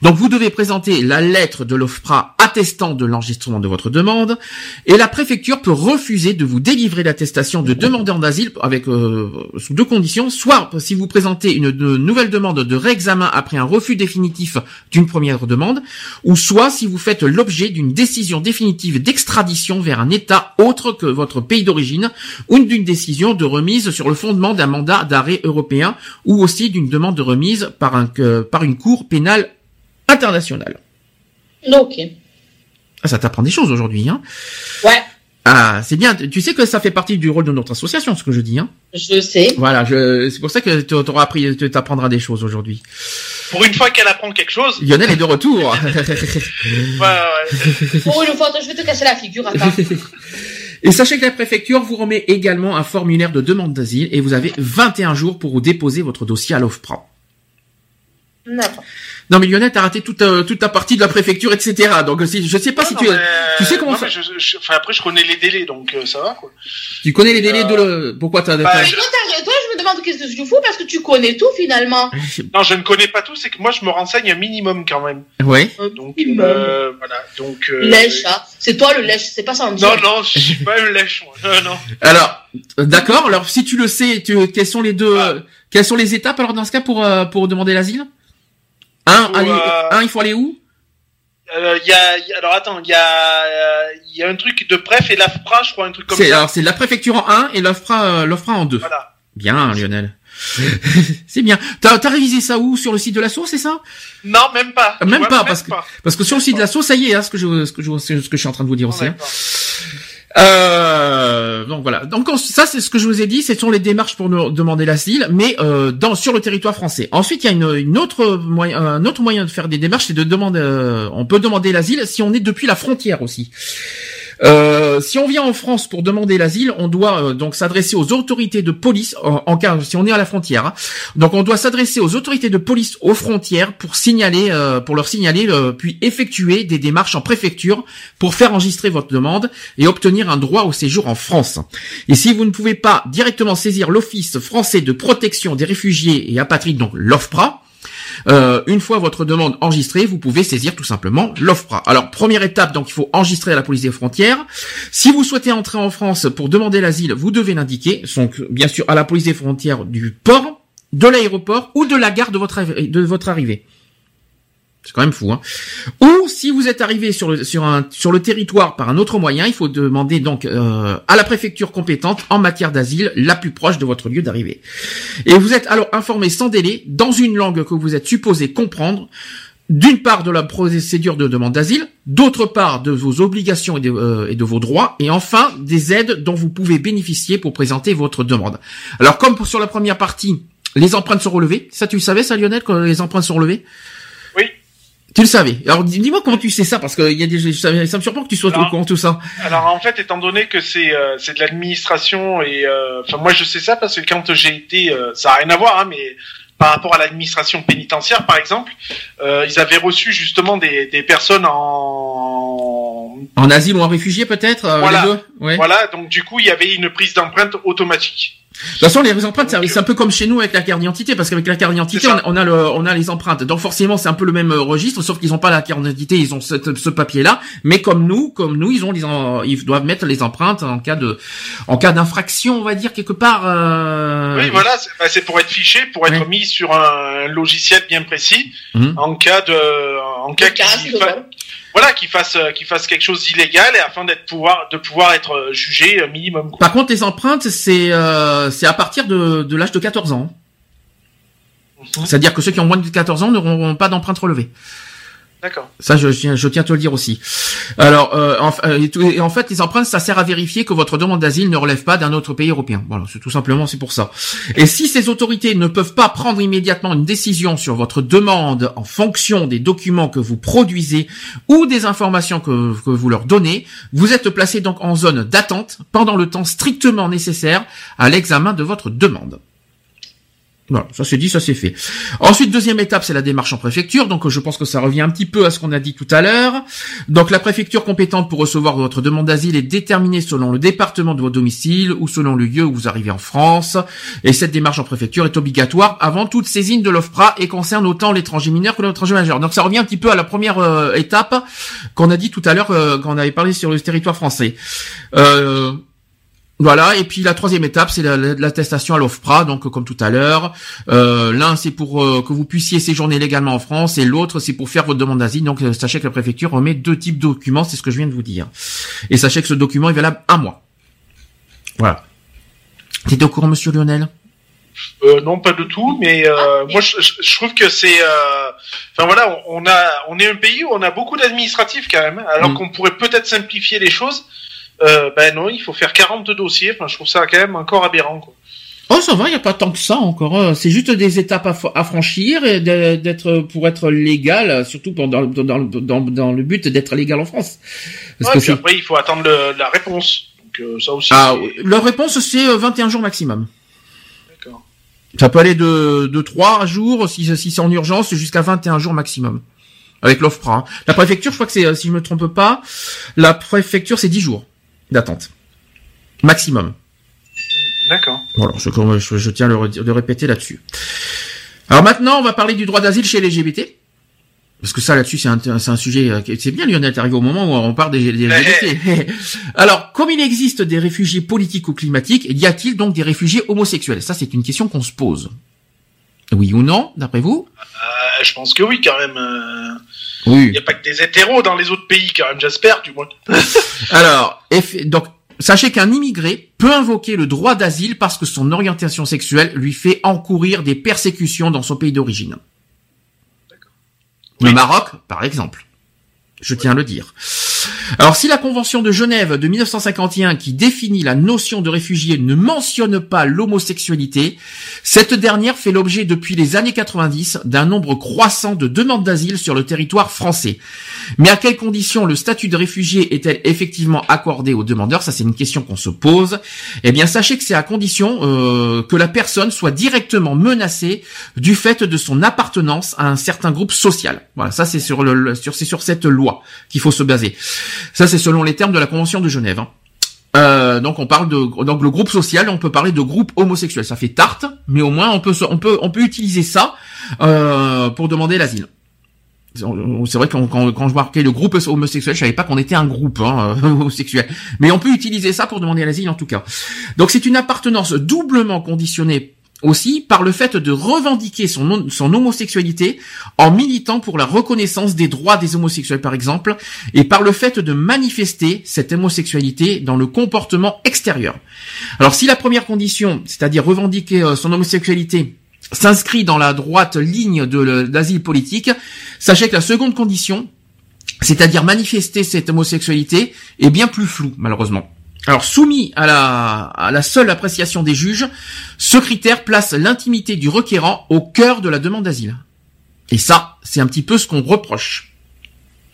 Donc vous devez présenter la lettre de l'OFPRA attestant de l'enregistrement de votre demande et la préfecture peut refuser de vous délivrer l'attestation de demandeur d'asile avec euh, sous deux conditions, soit si vous présentez une nouvelle demande de réexamen après un refus définitif d'une première demande, ou soit si vous faites l'objet d'une décision définitive d'extradition vers un État autre que votre pays d'origine, ou d'une décision de remise sur le fondement d'un mandat d'arrêt européen, ou aussi d'une demande de remise par, un, par une cour pénale internationale. Ok. Ah, ça t'apprend des choses aujourd'hui, hein? Ouais. Ah, c'est bien. Tu sais que ça fait partie du rôle de notre association, ce que je dis, hein? Je sais. Voilà, je... c'est pour ça que tu auras appris, tu t'apprendras des choses aujourd'hui. Pour une fois qu'elle apprend quelque chose. Lionel est de retour. ouais, ouais. Pour une fois, je vais te casser la figure, attends. Et sachez que la préfecture vous remet également un formulaire de demande d'asile et vous avez 21 jours pour vous déposer votre dossier à l'OFPRA. Non mais Lionel, t'as raté toute euh, toute ta partie de la préfecture, etc. Donc je sais pas si tu tu sais comment ça. enfin après je connais les délais donc euh, ça va quoi. Tu connais les délais de le pourquoi t'as. Bah, je me demande qu'est-ce que tu fous parce que tu connais tout finalement. non je ne connais pas tout, c'est que moi je me renseigne un minimum quand même. Oui. Donc euh, voilà donc. lèche hein. C'est toi le lèche, c'est pas ça. Non non je suis pas un lèche moi. Non non. Alors d'accord alors si tu le sais, tu, quelles sont les deux ah. quelles sont les étapes alors dans ce cas pour pour demander l'asile? Un, un, il faut aller où? Euh, y a, alors attends, il y a, il y a un truc de préf et l'AFPRA, je crois, un truc comme ça. Alors c'est la préfecture en 1 et l'AFPRA, euh, l'AFPRA en 2. Voilà. Bien, Lionel. c'est bien. T'as as révisé ça où? Sur le site de la source, c'est ça? Non, même pas. Même pas, parce que parce que sur le site de la source, ça y est, hein, ce que je ce que je ce que je suis en train de vous dire aussi. Hein. Euh, donc voilà. Donc ça c'est ce que je vous ai dit, ce sont les démarches pour nous demander l'asile, mais euh, dans sur le territoire français. Ensuite il y a une, une autre moyen, un autre moyen de faire des démarches, c'est de demander. Euh, on peut demander l'asile si on est depuis la frontière aussi. Euh, si on vient en France pour demander l'asile, on doit euh, donc s'adresser aux autorités de police en, cas si on est à la frontière. Hein. Donc on doit s'adresser aux autorités de police aux frontières pour signaler, euh, pour leur signaler, puis effectuer des démarches en préfecture pour faire enregistrer votre demande et obtenir un droit au séjour en France. Et si vous ne pouvez pas directement saisir l'Office français de protection des réfugiés et apatrides, donc l'OFPRA, euh, une fois votre demande enregistrée, vous pouvez saisir tout simplement l'OFPRA. Alors, première étape, donc il faut enregistrer à la police des frontières. Si vous souhaitez entrer en France pour demander l'asile, vous devez l'indiquer, donc bien sûr à la police des frontières du port, de l'aéroport ou de la gare de votre, de votre arrivée. C'est quand même fou, hein. Ou si vous êtes arrivé sur le sur un sur le territoire par un autre moyen, il faut demander donc euh, à la préfecture compétente en matière d'asile la plus proche de votre lieu d'arrivée. Et vous êtes alors informé sans délai dans une langue que vous êtes supposé comprendre. D'une part de la procédure de demande d'asile, d'autre part de vos obligations et de, euh, et de vos droits, et enfin des aides dont vous pouvez bénéficier pour présenter votre demande. Alors comme sur la première partie, les empreintes sont relevées. Ça tu le savais ça Lionel quand les empreintes sont relevées? Tu le savais. Alors dis-moi comment tu sais ça parce que y a des ça, me surprend que tu sois au courant de tout ça. Alors en fait, étant donné que c'est euh, c'est de l'administration et euh, enfin moi je sais ça parce que quand j'ai été euh, ça a rien à voir hein, mais par rapport à l'administration pénitentiaire par exemple, ils avaient reçu justement des des personnes en en asile ou en réfugié peut-être voilà. Voilà, donc du coup, il y avait une prise d'empreinte automatique. De toute façon, les empreintes, c'est un peu comme chez nous avec la carte d'identité, parce qu'avec la carte d'identité, on, a le, on a les empreintes. Donc forcément, c'est un peu le même euh, registre, sauf qu'ils n'ont pas la carte d'identité, ils ont ce papier-là. Mais comme nous, comme nous, ils ont les, ils doivent mettre les empreintes en cas de, en cas d'infraction, on va dire quelque part. Euh... Oui, voilà, bah, c'est pour être fiché, pour être mis sur un logiciel bien précis, mmh. en cas de, en cas qu'il voilà, qu'il fasse euh, qu'il fasse quelque chose d'illégal et afin d'être pouvoir de pouvoir être euh, jugé euh, minimum. Par contre, les empreintes, c'est c'est à partir de, de l'âge de 14 ans. Mhm. C'est-à-dire que ceux qui ont moins de 14 ans n'auront pas d'empreintes relevées. D'accord. Ça, je, tiens à te le dire aussi. Alors, euh, en, euh, en, fait, les empreintes, ça sert à vérifier que votre demande d'asile ne relève pas d'un autre pays européen. Voilà, c'est tout simplement c'est pour ça. Et si ces autorités ne peuvent pas prendre immédiatement une décision sur votre demande en fonction des documents que vous produisez ou des informations que vous leur donnez, vous êtes placé donc en zone d'attente pendant le temps strictement nécessaire à l'examen de votre demande. Voilà, ça c'est dit, ça c'est fait. Ensuite, deuxième étape, c'est la démarche en préfecture. Donc, je pense que ça revient un petit peu à ce qu'on a dit tout à l'heure. Donc, la préfecture compétente pour recevoir votre demande d'asile est déterminée selon le département de votre domicile ou selon le lieu où vous arrivez en France. Et cette démarche en préfecture est obligatoire avant toute saisine de l'OFPRA et concerne autant l'étranger mineur que l'étranger majeur. Donc, ça revient un petit peu à la première euh, étape qu'on a dit tout à l'heure euh, quand on avait parlé sur le territoire français. Euh, voilà, et puis la troisième étape, c'est l'attestation à l'OFPRA, donc comme tout à l'heure. Euh, L'un, c'est pour euh, que vous puissiez séjourner légalement en France, et l'autre, c'est pour faire votre demande d'asile. Donc euh, sachez que la préfecture remet deux types de documents, c'est ce que je viens de vous dire. Et sachez que ce document est valable un mois. Voilà. T'étais au courant, monsieur Lionel? Euh, non, pas du tout, mais euh, moi je, je, trouve que c'est, euh, enfin voilà, on, a, on est un pays où on a beaucoup d'administratifs quand même, alors mm. qu'on pourrait peut-être simplifier les choses. Euh, ben non, il faut faire 40 dossiers. Enfin, je trouve ça quand même encore aberrant. Quoi. Oh, ça va, il n'y a pas tant que ça encore. Hein. C'est juste des étapes à, franchir et d'être pour être légal, surtout dans, dans, dans, dans le but d'être légal en France. Parce que après, il faut attendre la réponse. Donc, euh, ça aussi. Ah, leur réponse, c'est 21 euh, jours maximum. D'accord. Ça peut aller de, de 3 jours, si, si c'est en urgence, jusqu'à 21 jours maximum. Avec l'OFPRA. Hein. La préfecture, je crois que c'est, si je me trompe pas, la préfecture, c'est 10 jours d'attente. Maximum. D'accord. Voilà, je, je, tiens à le, répéter là-dessus. Alors maintenant, on va parler du droit d'asile chez les LGBT. Parce que ça, là-dessus, c'est un, un, sujet... Euh, c'est bien, Lionel, arrivé au moment où on parle des, LGBT. Alors, comme il existe des réfugiés politiques ou climatiques, y a-t-il donc des réfugiés homosexuels? Ça, c'est une question qu'on se pose. Oui ou non, d'après vous? Euh, Je pense que oui, quand même. Oui. Il n'y a pas que des hétéros dans les autres pays, quand même, j'espère, du moins. Alors, donc, sachez qu'un immigré peut invoquer le droit d'asile parce que son orientation sexuelle lui fait encourir des persécutions dans son pays d'origine. Le Maroc, par exemple. Je tiens à le dire. Alors si la Convention de Genève de 1951 qui définit la notion de réfugié ne mentionne pas l'homosexualité, cette dernière fait l'objet depuis les années 90 d'un nombre croissant de demandes d'asile sur le territoire français. Mais à quelles conditions le statut de réfugié est-elle effectivement accordé aux demandeurs? Ça c'est une question qu'on se pose. Eh bien sachez que c'est à condition euh, que la personne soit directement menacée du fait de son appartenance à un certain groupe social. Voilà, ça c'est sur le sur cette loi qu'il faut se baser. Ça c'est selon les termes de la Convention de Genève. Hein. Euh, donc on parle de donc le groupe social, on peut parler de groupe homosexuel. Ça fait tarte, mais au moins on peut on peut on peut utiliser ça euh, pour demander l'asile. C'est vrai que quand, quand, je marquais le groupe homosexuel, je savais pas qu'on était un groupe hein, homosexuel. Mais on peut utiliser ça pour demander l'asile en tout cas. Donc c'est une appartenance doublement conditionnée aussi par le fait de revendiquer son, homosexualité en militant pour la reconnaissance des droits des homosexuels par exemple, et par le fait de manifester cette homosexualité dans le comportement extérieur. Alors si la première condition, c'est-à-dire revendiquer euh, son homosexualité, s'inscrit dans la droite ligne de l'asile politique, sachez que la seconde condition, c'est-à-dire manifester cette homosexualité, est bien plus floue malheureusement. Alors soumis à la, à la seule appréciation des juges, ce critère place l'intimité du requérant au cœur de la demande d'asile. Et ça, c'est un petit peu ce qu'on reproche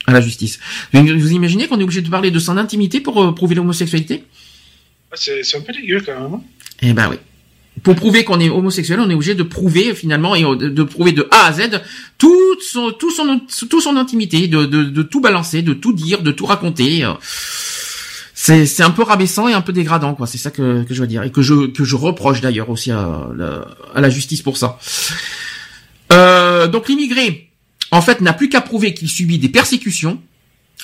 à la justice. Vous imaginez qu'on est obligé de parler de son intimité pour euh, prouver l'homosexualité? Ah, C'est un peu dégueu quand même. Hein. eh ben oui. Pour prouver qu'on est homosexuel, on est obligé de prouver finalement et de prouver de A à Z toute son, tout son, tout son intimité, de, de, de tout balancer, de tout dire, de tout raconter c'est c'est un peu rabaissant et un peu dégradant quoi. C'est ça que, que je veux dire. Et que je que je reproche d'ailleurs aussi à la, à la justice pour ça. Euh, donc l'immigré en fait n'a plus qu'à prouver qu'il subit des persécutions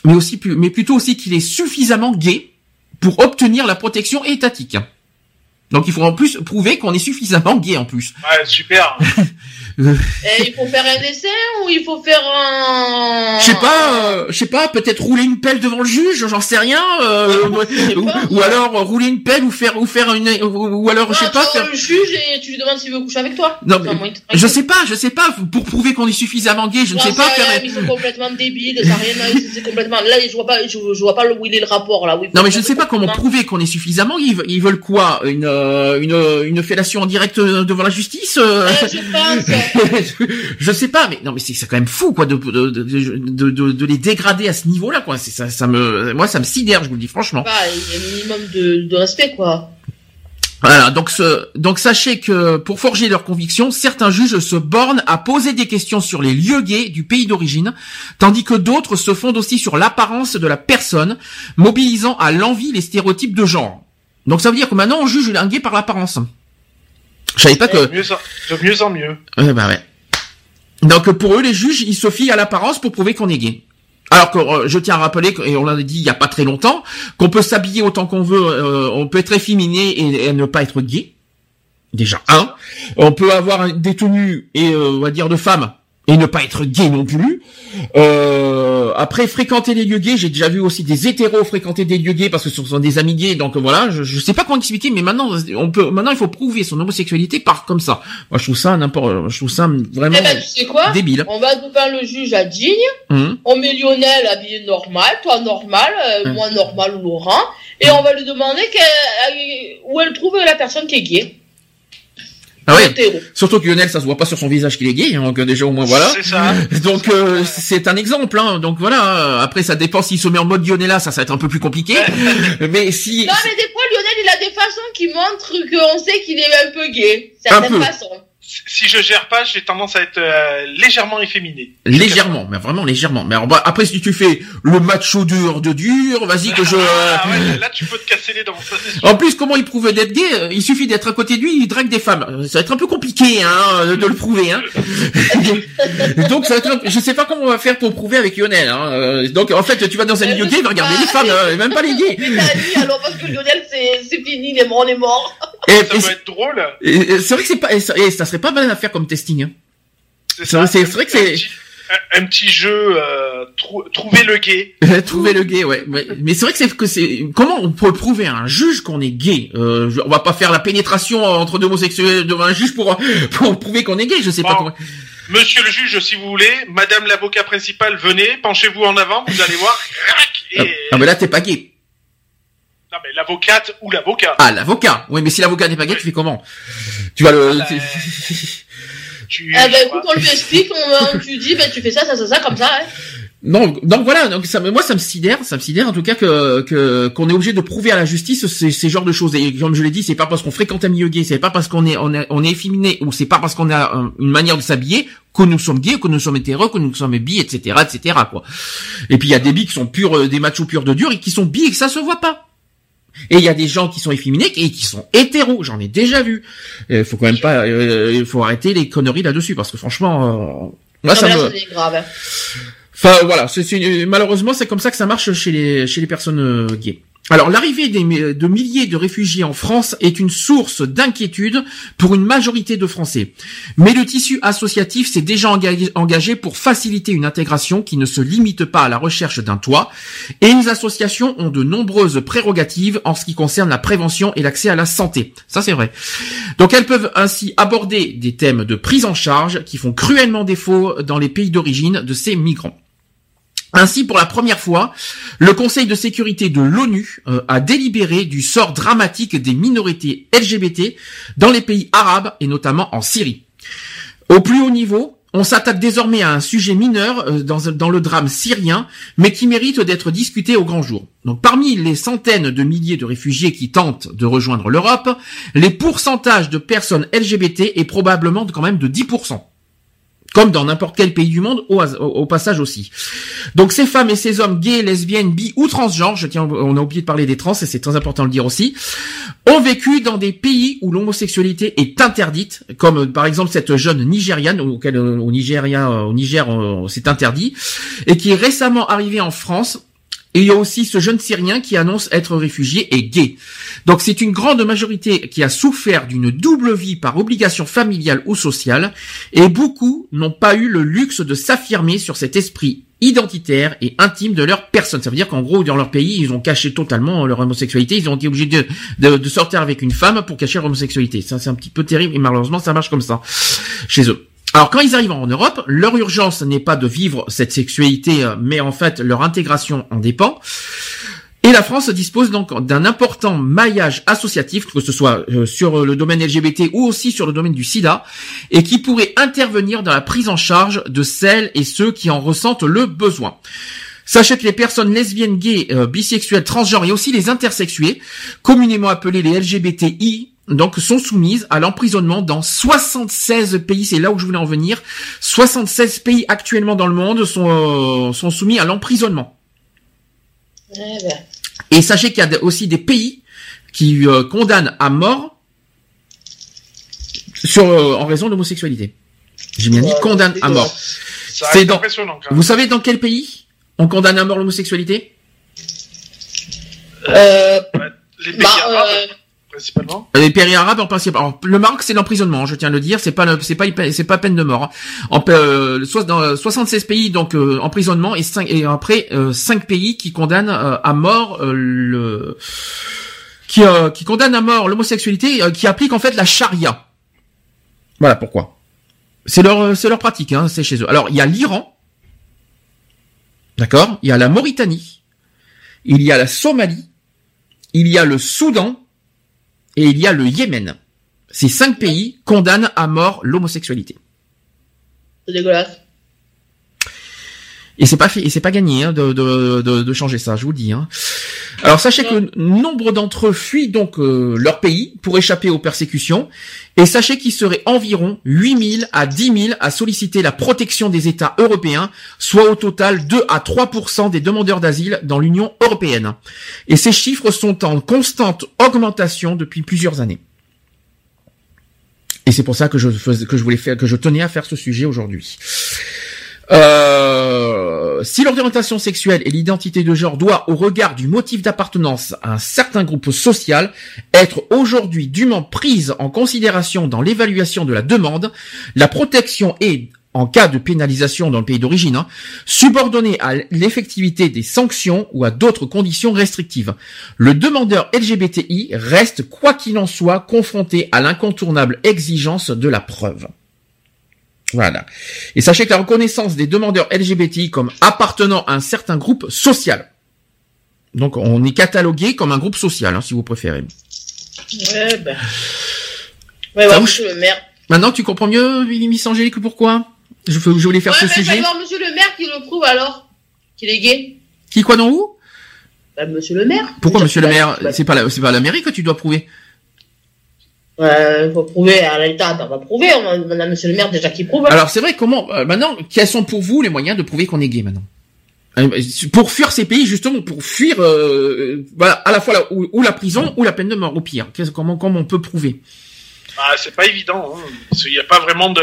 mais aussi mais plutôt aussi qu'il est suffisamment gay pour obtenir la protection étatique. Donc il faut en plus prouver qu'on est suffisamment gay en plus. Ouais super il faut faire un dessin ou il faut faire un. Je sais pas, euh, je sais pas, peut-être rouler une pelle devant le juge, j'en sais rien. Euh, ou, alors rouler une pelle ou faire ou faire une ou, alors je sais pas. Faire... le juge et tu lui demandes s'il veut coucher avec toi. Non, je sais pas, je sais pas. Pour prouver qu'on est suffisamment gay, je ne sais pas faire. Ils sont complètement débiles, ça rien. C'est complètement. Là, je vois pas, je, vois pas où il est le rapport là. non, mais je ne sais pas comment prouver qu'on est suffisamment. Ils, ils veulent quoi? Une euh, une une fellation en direct devant la justice Je pense. je sais pas, mais non, mais c'est quand même fou, quoi, de de, de, de, de les dégrader à ce niveau-là, quoi. C'est ça, ça me, moi, ça me sidère, je vous le dis franchement. Bah, il y a un minimum de, de respect, quoi. Voilà, donc, ce, donc sachez que pour forger leurs convictions, certains juges se bornent à poser des questions sur les lieux gays du pays d'origine, tandis que d'autres se fondent aussi sur l'apparence de la personne, mobilisant à l'envie les stéréotypes de genre. Donc ça veut dire que maintenant on juge un gay par l'apparence. Je savais pas que. De mieux en, mieux. Ouais, bah ouais. Donc pour eux, les juges, ils se fient à l'apparence pour prouver qu'on est gay. Alors que euh, je tiens à rappeler, et on l'a dit il y a pas très longtemps, qu'on peut s'habiller autant qu'on veut, euh, on peut être efféminé et, ne pas être gay. Déjà un. On peut avoir des tenues et euh, on va dire de femmes et ne pas être gay non plus. Euh, après, fréquenter les lieux gays, j'ai déjà vu aussi des hétéros fréquenter des lieux gays parce que ce sont des amis gays. Donc voilà, je, je sais pas comment expliquer, mais maintenant, on peut, maintenant, il faut prouver son homosexualité par comme ça. Moi, je trouve ça n'importe, je trouve ça vraiment eh ben, tu sais quoi? débile. On va devant le juge à Digne, hum. on met Lionel habillé normal, toi normal, euh, hum. moi normal ou Laurent, et on va lui demander où elle trouve la personne qui est gay. Ah ouais. Surtout que Lionel, ça se voit pas sur son visage qu'il est gay, hein, donc déjà au moins voilà. C'est ça. Donc euh, c'est un exemple. Hein, donc voilà. Après, ça dépend s'il se met en mode Lionel, ça, ça va être un peu plus compliqué. mais si. Non, mais des fois, Lionel, il a des façons qui montrent qu'on sait qu'il est un peu gay. Certaines façons si je gère pas, j'ai tendance à être euh, légèrement efféminé. Légèrement, mais vraiment légèrement. Mais alors, bah, après, si tu fais le macho dur de dur, vas-y que je. Ah, ouais, là, tu peux te casser les dents. en plus, comment il prouve d'être gay Il suffit d'être à côté de lui, il drague des femmes. Ça va être un peu compliqué, hein, de le prouver, hein. Donc, ça va être. Je sais pas comment on va faire pour prouver avec Lionel. Hein. Euh, donc, en fait, tu vas dans un milieu gay, il va regarder les femmes, hein, même pas les gays. Mais alors parce que Lionel, c'est fini, il est mort, on est mort. Et, ça va être drôle. C'est vrai que c'est pas. Et ça, serait pas mal à faire comme testing. Hein. C'est vrai que c'est un, petit jeu euh, trouver le gay. trouver le gay, ouais. Mais, c'est vrai que c'est que c'est comment on peut prouver à un juge qu'on est gay? Euh, on va pas faire la pénétration entre deux homosexuels devant un juge pour pour prouver qu'on est gay. Je sais pas comment. Monsieur le juge, si vous voulez, Madame l'avocat principal, venez, penchez-vous en avant, vous allez voir. Et... Ah mais là t'es pas gay. Non mais l'avocate ou l'avocat. Ah l'avocat. Oui mais si l'avocat n'est pas gay, tu fais comment Tu vas le. Ah, bah... tu... Ah bah écoute, on lui explique, on, on tu dis, ben tu fais ça, ça, ça, ça, comme ça. Hein. Non, donc voilà, donc ça, moi ça me sidère, ça me sidère en tout cas que que qu'on est obligé de prouver à la justice ces, ces genres de choses. Et comme je l'ai dit, c'est pas parce qu'on fréquente un milieu gay, c'est pas parce qu'on est on est on est efféminé ou c'est pas parce qu'on a une manière de s'habiller que nous sommes gays, que nous sommes hétéros, que nous sommes bi, etc., etc. quoi. Et puis il y a des bi qui sont purs, euh, des machos purs de dur et qui sont bi et que ça se voit pas. Et il y a des gens qui sont efféminés et qui sont hétéros, j'en ai déjà vu. Il faut quand même pas, il euh, faut arrêter les conneries là-dessus parce que franchement, euh, moi ça me. grave. Enfin voilà, c'est, malheureusement c'est comme ça que ça marche chez les chez les personnes euh, gays. Alors l'arrivée de milliers de réfugiés en France est une source d'inquiétude pour une majorité de Français. Mais le tissu associatif s'est déjà engagé pour faciliter une intégration qui ne se limite pas à la recherche d'un toit. Et les associations ont de nombreuses prérogatives en ce qui concerne la prévention et l'accès à la santé. Ça c'est vrai. Donc elles peuvent ainsi aborder des thèmes de prise en charge qui font cruellement défaut dans les pays d'origine de ces migrants. Ainsi, pour la première fois, le Conseil de sécurité de l'ONU euh, a délibéré du sort dramatique des minorités LGBT dans les pays arabes et notamment en Syrie. Au plus haut niveau, on s'attaque désormais à un sujet mineur euh, dans, le drame syrien, mais qui mérite d'être discuté au grand jour. Donc, parmi les centaines de milliers de réfugiés qui tentent de rejoindre l'Europe, les pourcentages de personnes LGBT est probablement quand même de 10% comme dans n'importe quel pays du monde, au, passage aussi. Donc ces femmes et ces hommes gays, lesbiennes, bi ou transgenres, je tiens, on a oublié de parler des trans et c'est très important de le dire aussi, ont vécu dans des pays où l'homosexualité est interdite, comme par exemple cette jeune Nigériane auquel au Nigeria, au Niger, c'est interdit, et qui est récemment arrivée en France et il y a aussi ce jeune Syrien qui annonce être réfugié et gay. Donc c'est une grande majorité qui a souffert d'une double vie par obligation familiale ou sociale, et beaucoup n'ont pas eu le luxe de s'affirmer sur cet esprit identitaire et intime de leur personne. Ça veut dire qu'en gros, dans leur pays, ils ont caché totalement leur homosexualité. Ils ont été obligés de, sortir avec une femme pour cacher leur homosexualité. Ça, c'est un petit peu terrible et malheureusement, ça marche comme ça chez eux. Alors quand ils arrivent en Europe, leur urgence n'est pas de vivre cette sexualité, euh, mais en fait leur intégration en dépend. Et la France dispose donc d'un important maillage associatif, que ce soit euh, sur le domaine LGBT ou aussi sur le domaine du sida, et qui pourrait intervenir dans la prise en charge de celles et ceux qui en ressentent le besoin. Sachez que les personnes lesbiennes, gays, euh, bisexuelles, transgenres et aussi les intersexués, communément appelés les LGBTI, donc sont soumises à l'emprisonnement dans 76 pays. C'est là où je voulais en venir. 76 pays actuellement dans le monde sont, euh, sont soumis à l'emprisonnement. Eh ben. Et sachez qu'il y a aussi des pays qui euh, condamnent à mort sur euh, en raison de l'homosexualité. J'ai bien dit condamne à mort. C'est dans. Vous savez dans quel pays on condamne à mort l'homosexualité? Euh, Les pays bah, Les pays arabes en principe. Alors, le Maroc c'est l'emprisonnement, je tiens à le dire, c'est pas c'est pas c'est pas peine de mort. Hein. En euh, dans 76 pays donc euh, emprisonnement et 5 et après euh, 5 pays qui condamnent euh, à mort euh, le qui qui condamnent à mort l'homosexualité qui applique en fait la charia. Voilà pourquoi. C'est leur c'est leur pratique hein, c'est chez eux. Alors, il y a l'Iran. D'accord? Il y a la Mauritanie. Il y a la Somalie. Il y a le Soudan et il y a le Yémen. Ces cinq pays condamnent à mort l'homosexualité. C'est dégueulasse. Et c'est pas fait, et c'est pas gagné hein, de, de, de, changer ça, je vous dis. Hein. Alors sachez que nombre d'entre eux fuient donc euh, leur pays pour échapper aux persécutions, et sachez qu'il serait environ 8000 à 10 000 à solliciter la protection des États européens, soit au total 2 à 3% des demandeurs d'asile dans l'Union européenne. Et ces chiffres sont en constante augmentation depuis plusieurs années. Et c'est pour ça que je que je voulais faire, que je tenais à faire ce sujet aujourd'hui. Euh, si l'orientation sexuelle et l'identité de genre doit, au regard du motif d'appartenance à un certain groupe social, être aujourd'hui dûment prise en considération dans l'évaluation de la demande, la protection est, en cas de pénalisation dans le pays d'origine, hein, subordonnée à l'effectivité des sanctions ou à d'autres conditions restrictives. Le demandeur LGBTI reste, quoi qu'il en soit, confronté à l'incontournable exigence de la preuve. Voilà. Et sachez que la reconnaissance des demandeurs LGBTI comme appartenant à un certain groupe social, Donc on est catalogué comme un groupe social, hein, si vous préférez. Ouais, ben. Ouais, ouais, monsieur le maire. Maintenant, tu comprends mieux, Miss Angélique, pourquoi? Je, je voulais faire ce sujet. Alors, monsieur le maire qui le prouve alors qu'il est gay. Qui quoi dans où? Bah, Monsieur le maire. Pourquoi Monsieur le maire? C'est pas la, c'est pas la mairie que tu dois prouver. Il faut prouver à l'État, on va prouver. On a, Monsieur le maire déjà qui prouve. Alors c'est vrai. Comment euh, maintenant Quels sont pour vous les moyens de prouver qu'on est gay maintenant? Euh, pour fuir ces pays justement pour fuir euh, voilà à la fois la, ou, la prison ou la peine de mort au pire comment comment on peut prouver? Ah, c'est pas évident hein, il n'y a pas vraiment de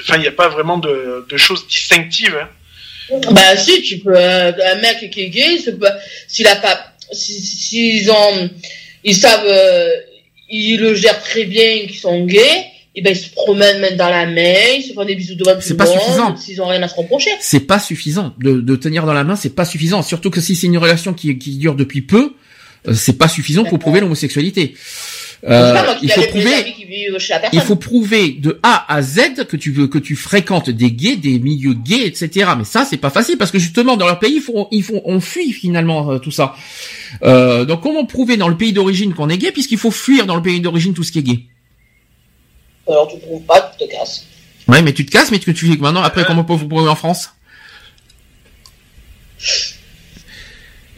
enfin il n'y a pas vraiment de, de choses distinctives hein. bah si tu peux un mec qui est gay s'il a pas s'ils ont ils savent ils le gèrent très bien qu'ils sont gays et ben ils se promènent même dans la main, ils se font des bisous devant tout C'est pas suffisant. S'ils ont rien à se reprocher. C'est pas suffisant de, de tenir dans la main, c'est pas suffisant. Surtout que si c'est une relation qui, qui dure depuis peu, euh, c'est pas suffisant pour prouver l'homosexualité. Euh, il faut prouver, il faut prouver de A à Z que tu veux que tu fréquentes des gays, des milieux gays, etc. Mais ça, c'est pas facile parce que justement dans leur pays, ils font, ils font, on fuit finalement euh, tout ça. Euh, donc comment prouver dans le pays d'origine qu'on est gay puisqu'il faut fuir dans le pays d'origine tout ce qui est gay? Alors tu trouves pas, tu te casses. Ouais, mais tu te casses, mais que tu fais maintenant, après, comment peut vous prouver en France?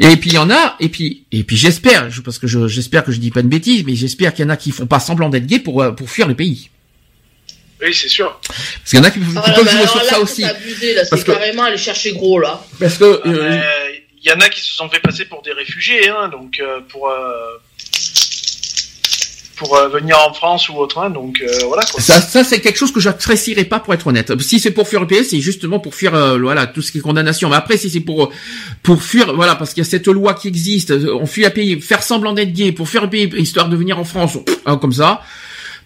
Et puis il y en a, et puis et puis j'espère, parce que j'espère que je dis pas de bêtises, mais j'espère qu'il y en a qui font pas semblant d'être gays pour euh, pour fuir le pays. Oui, c'est sûr. Parce qu'il y en a qui, ah, peuvent jouer sur ça aussi. Abusé, là, parce que carrément aller chercher gros là. Parce que euh, il y en a qui se sont fait passer pour des réfugiés, hein, donc euh, pour pour euh, venir en France ou autre. Hein, donc euh, voilà. Quoi. Ça, ça c'est quelque chose que j'apprécierais pas pour être honnête. Si c'est pour fuir le pays, c'est justement pour fuir euh, voilà tout ce qui est condamnation. Mais après, si c'est pour pour fuir voilà parce qu'il y a cette loi qui existe, on fuit le pays, faire semblant d'être gay pour fuir le pays histoire de venir en France hein, comme ça.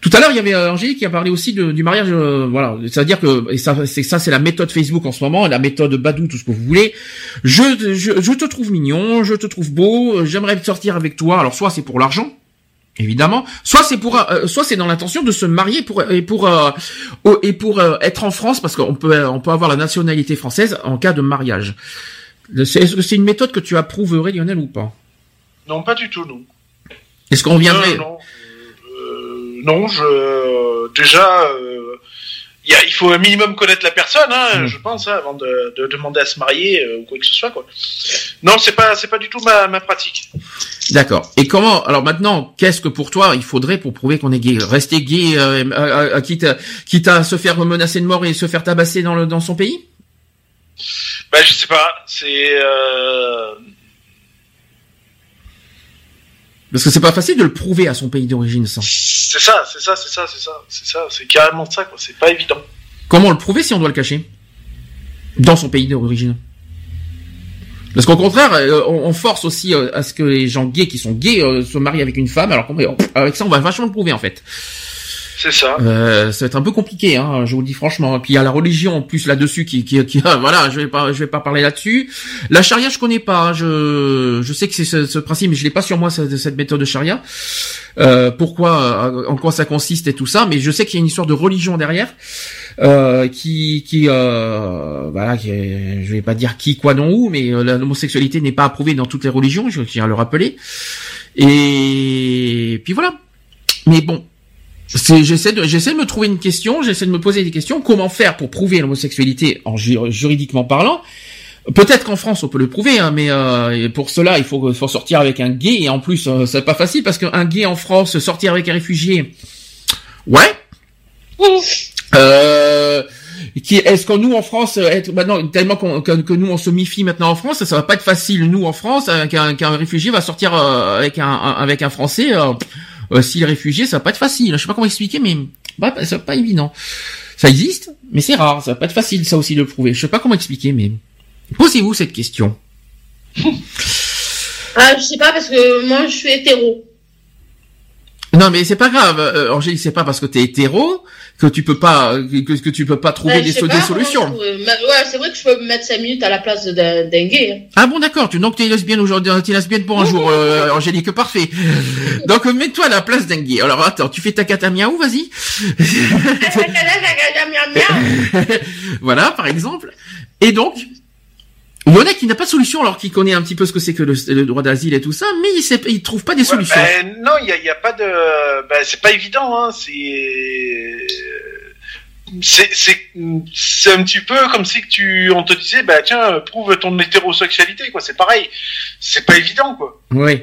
Tout à l'heure, il y avait Angélique qui a parlé aussi de, du mariage, voilà, c'est-à-dire que et ça, c'est ça, c'est la méthode Facebook en ce moment, la méthode Badou, tout ce que vous voulez. Je, je, je te trouve mignon, je te trouve beau, j'aimerais sortir avec toi. Alors soit c'est pour l'argent, évidemment. Soit c'est pour, euh, soit c'est dans l'intention de se marier pour et pour euh, et pour euh, être en France parce qu'on peut on peut avoir la nationalité française en cas de mariage. Est-ce que c'est une méthode que tu approuverais Lionel ou pas? Non, pas du tout, non. Est-ce qu'on viendrait Non, non je déjà il, faut un minimum connaître la personne, hein, hmm. je pense, hein, avant de, de, demander à se marier euh, ou quoi que ce soit. Quoi. Non, c'est pas, c'est pas du tout ma, ma pratique. D'accord. Et comment Alors maintenant, qu'est-ce que pour toi il faudrait pour prouver qu'on est gay? Rester gay, euh, quitte, quitte à se faire menacer de mort et se faire tabasser dans, le, dans son pays? Ben je sais pas. C'est euh... Parce que c'est pas facile de le prouver à son pays d'origine, ça. C'est ça, c'est ça, c'est ça, c'est ça, c'est ça, c'est carrément ça, quoi. C'est pas évident. Comment le prouver si on doit le cacher Dans son pays d'origine? Parce qu'au contraire, euh, on force aussi euh, à ce que les gens gays qui sont gays euh, se marient avec une femme, alors qu'avec ça, on va vachement le prouver en fait. C'est ça. Euh, ça va être un peu compliqué, hein, je vous le dis franchement. Puis il y a la religion en plus là-dessus qui, qui, qui voilà, je vais pas, je vais pas parler là-dessus. La charia, je connais pas. Hein, je, je sais que c'est ce, principe, mais je l'ai pas sur moi cette, cette méthode de charia. Euh, pourquoi, euh, en quoi ça consiste et tout ça. Mais je sais qu'il y a une histoire de religion derrière. Euh, qui, qui, euh, voilà, je vais pas dire qui, quoi, non, où, mais l'homosexualité n'est pas approuvée dans toutes les religions, je tiens à le rappeler. Et puis voilà. Mais bon, j'essaie de j'essaie de me trouver une question, j'essaie de me poser des questions. Comment faire pour prouver l'homosexualité en juridiquement parlant? Peut-être qu'en France on peut le prouver, hein, mais euh, pour cela il faut, faut sortir avec un gay. Et en plus euh, c'est pas facile parce qu'un gay en France sortir avec un réfugié, ouais. Euh, qui est-ce que nous en France être maintenant tellement que, nous on se méfie maintenant en France ça va pas être facile. Nous en France qu'un réfugié va sortir euh, avec un, avec un français euh, s'il est réfugié, ça va pas être facile. Je sais pas comment expliquer, mais bah, c'est pas évident. Ça existe, mais c'est rare. Ça va pas être facile, ça aussi, de le prouver. Je sais pas comment expliquer, mais posez-vous cette question. ah, je sais pas parce que moi, je suis hétéro. Non, mais c'est pas grave, euh, Angélique, c'est pas parce que t'es hétéro que tu peux pas que, que tu peux pas trouver bah, des, solutions. ouais, c'est vrai que je peux me mettre 5 minutes à la place d'un gay. Hein. Ah bon, d'accord. Tu donc t'es lesbienne aujourd'hui, t'es lesbienne pour un jour, euh, Angélique, parfait. Donc mets-toi à la place d'un gay. Alors attends, tu fais ta cata miaou, vas-y? voilà, par exemple. Et donc, Yonec, il n'a pas de solution alors qu'il connaît un petit peu ce que c'est que le, droit d'asile et tout ça, mais il sait, il trouve pas des solutions. Ben, non, il y a, y a, pas de, ben, c'est pas évident, hein. C'est, c'est, c'est, c'est un petit peu comme si que tu, on te disait, bah tiens, prouve ton hétérosexualité, quoi. C'est pareil. C'est pas évident, quoi. Oui.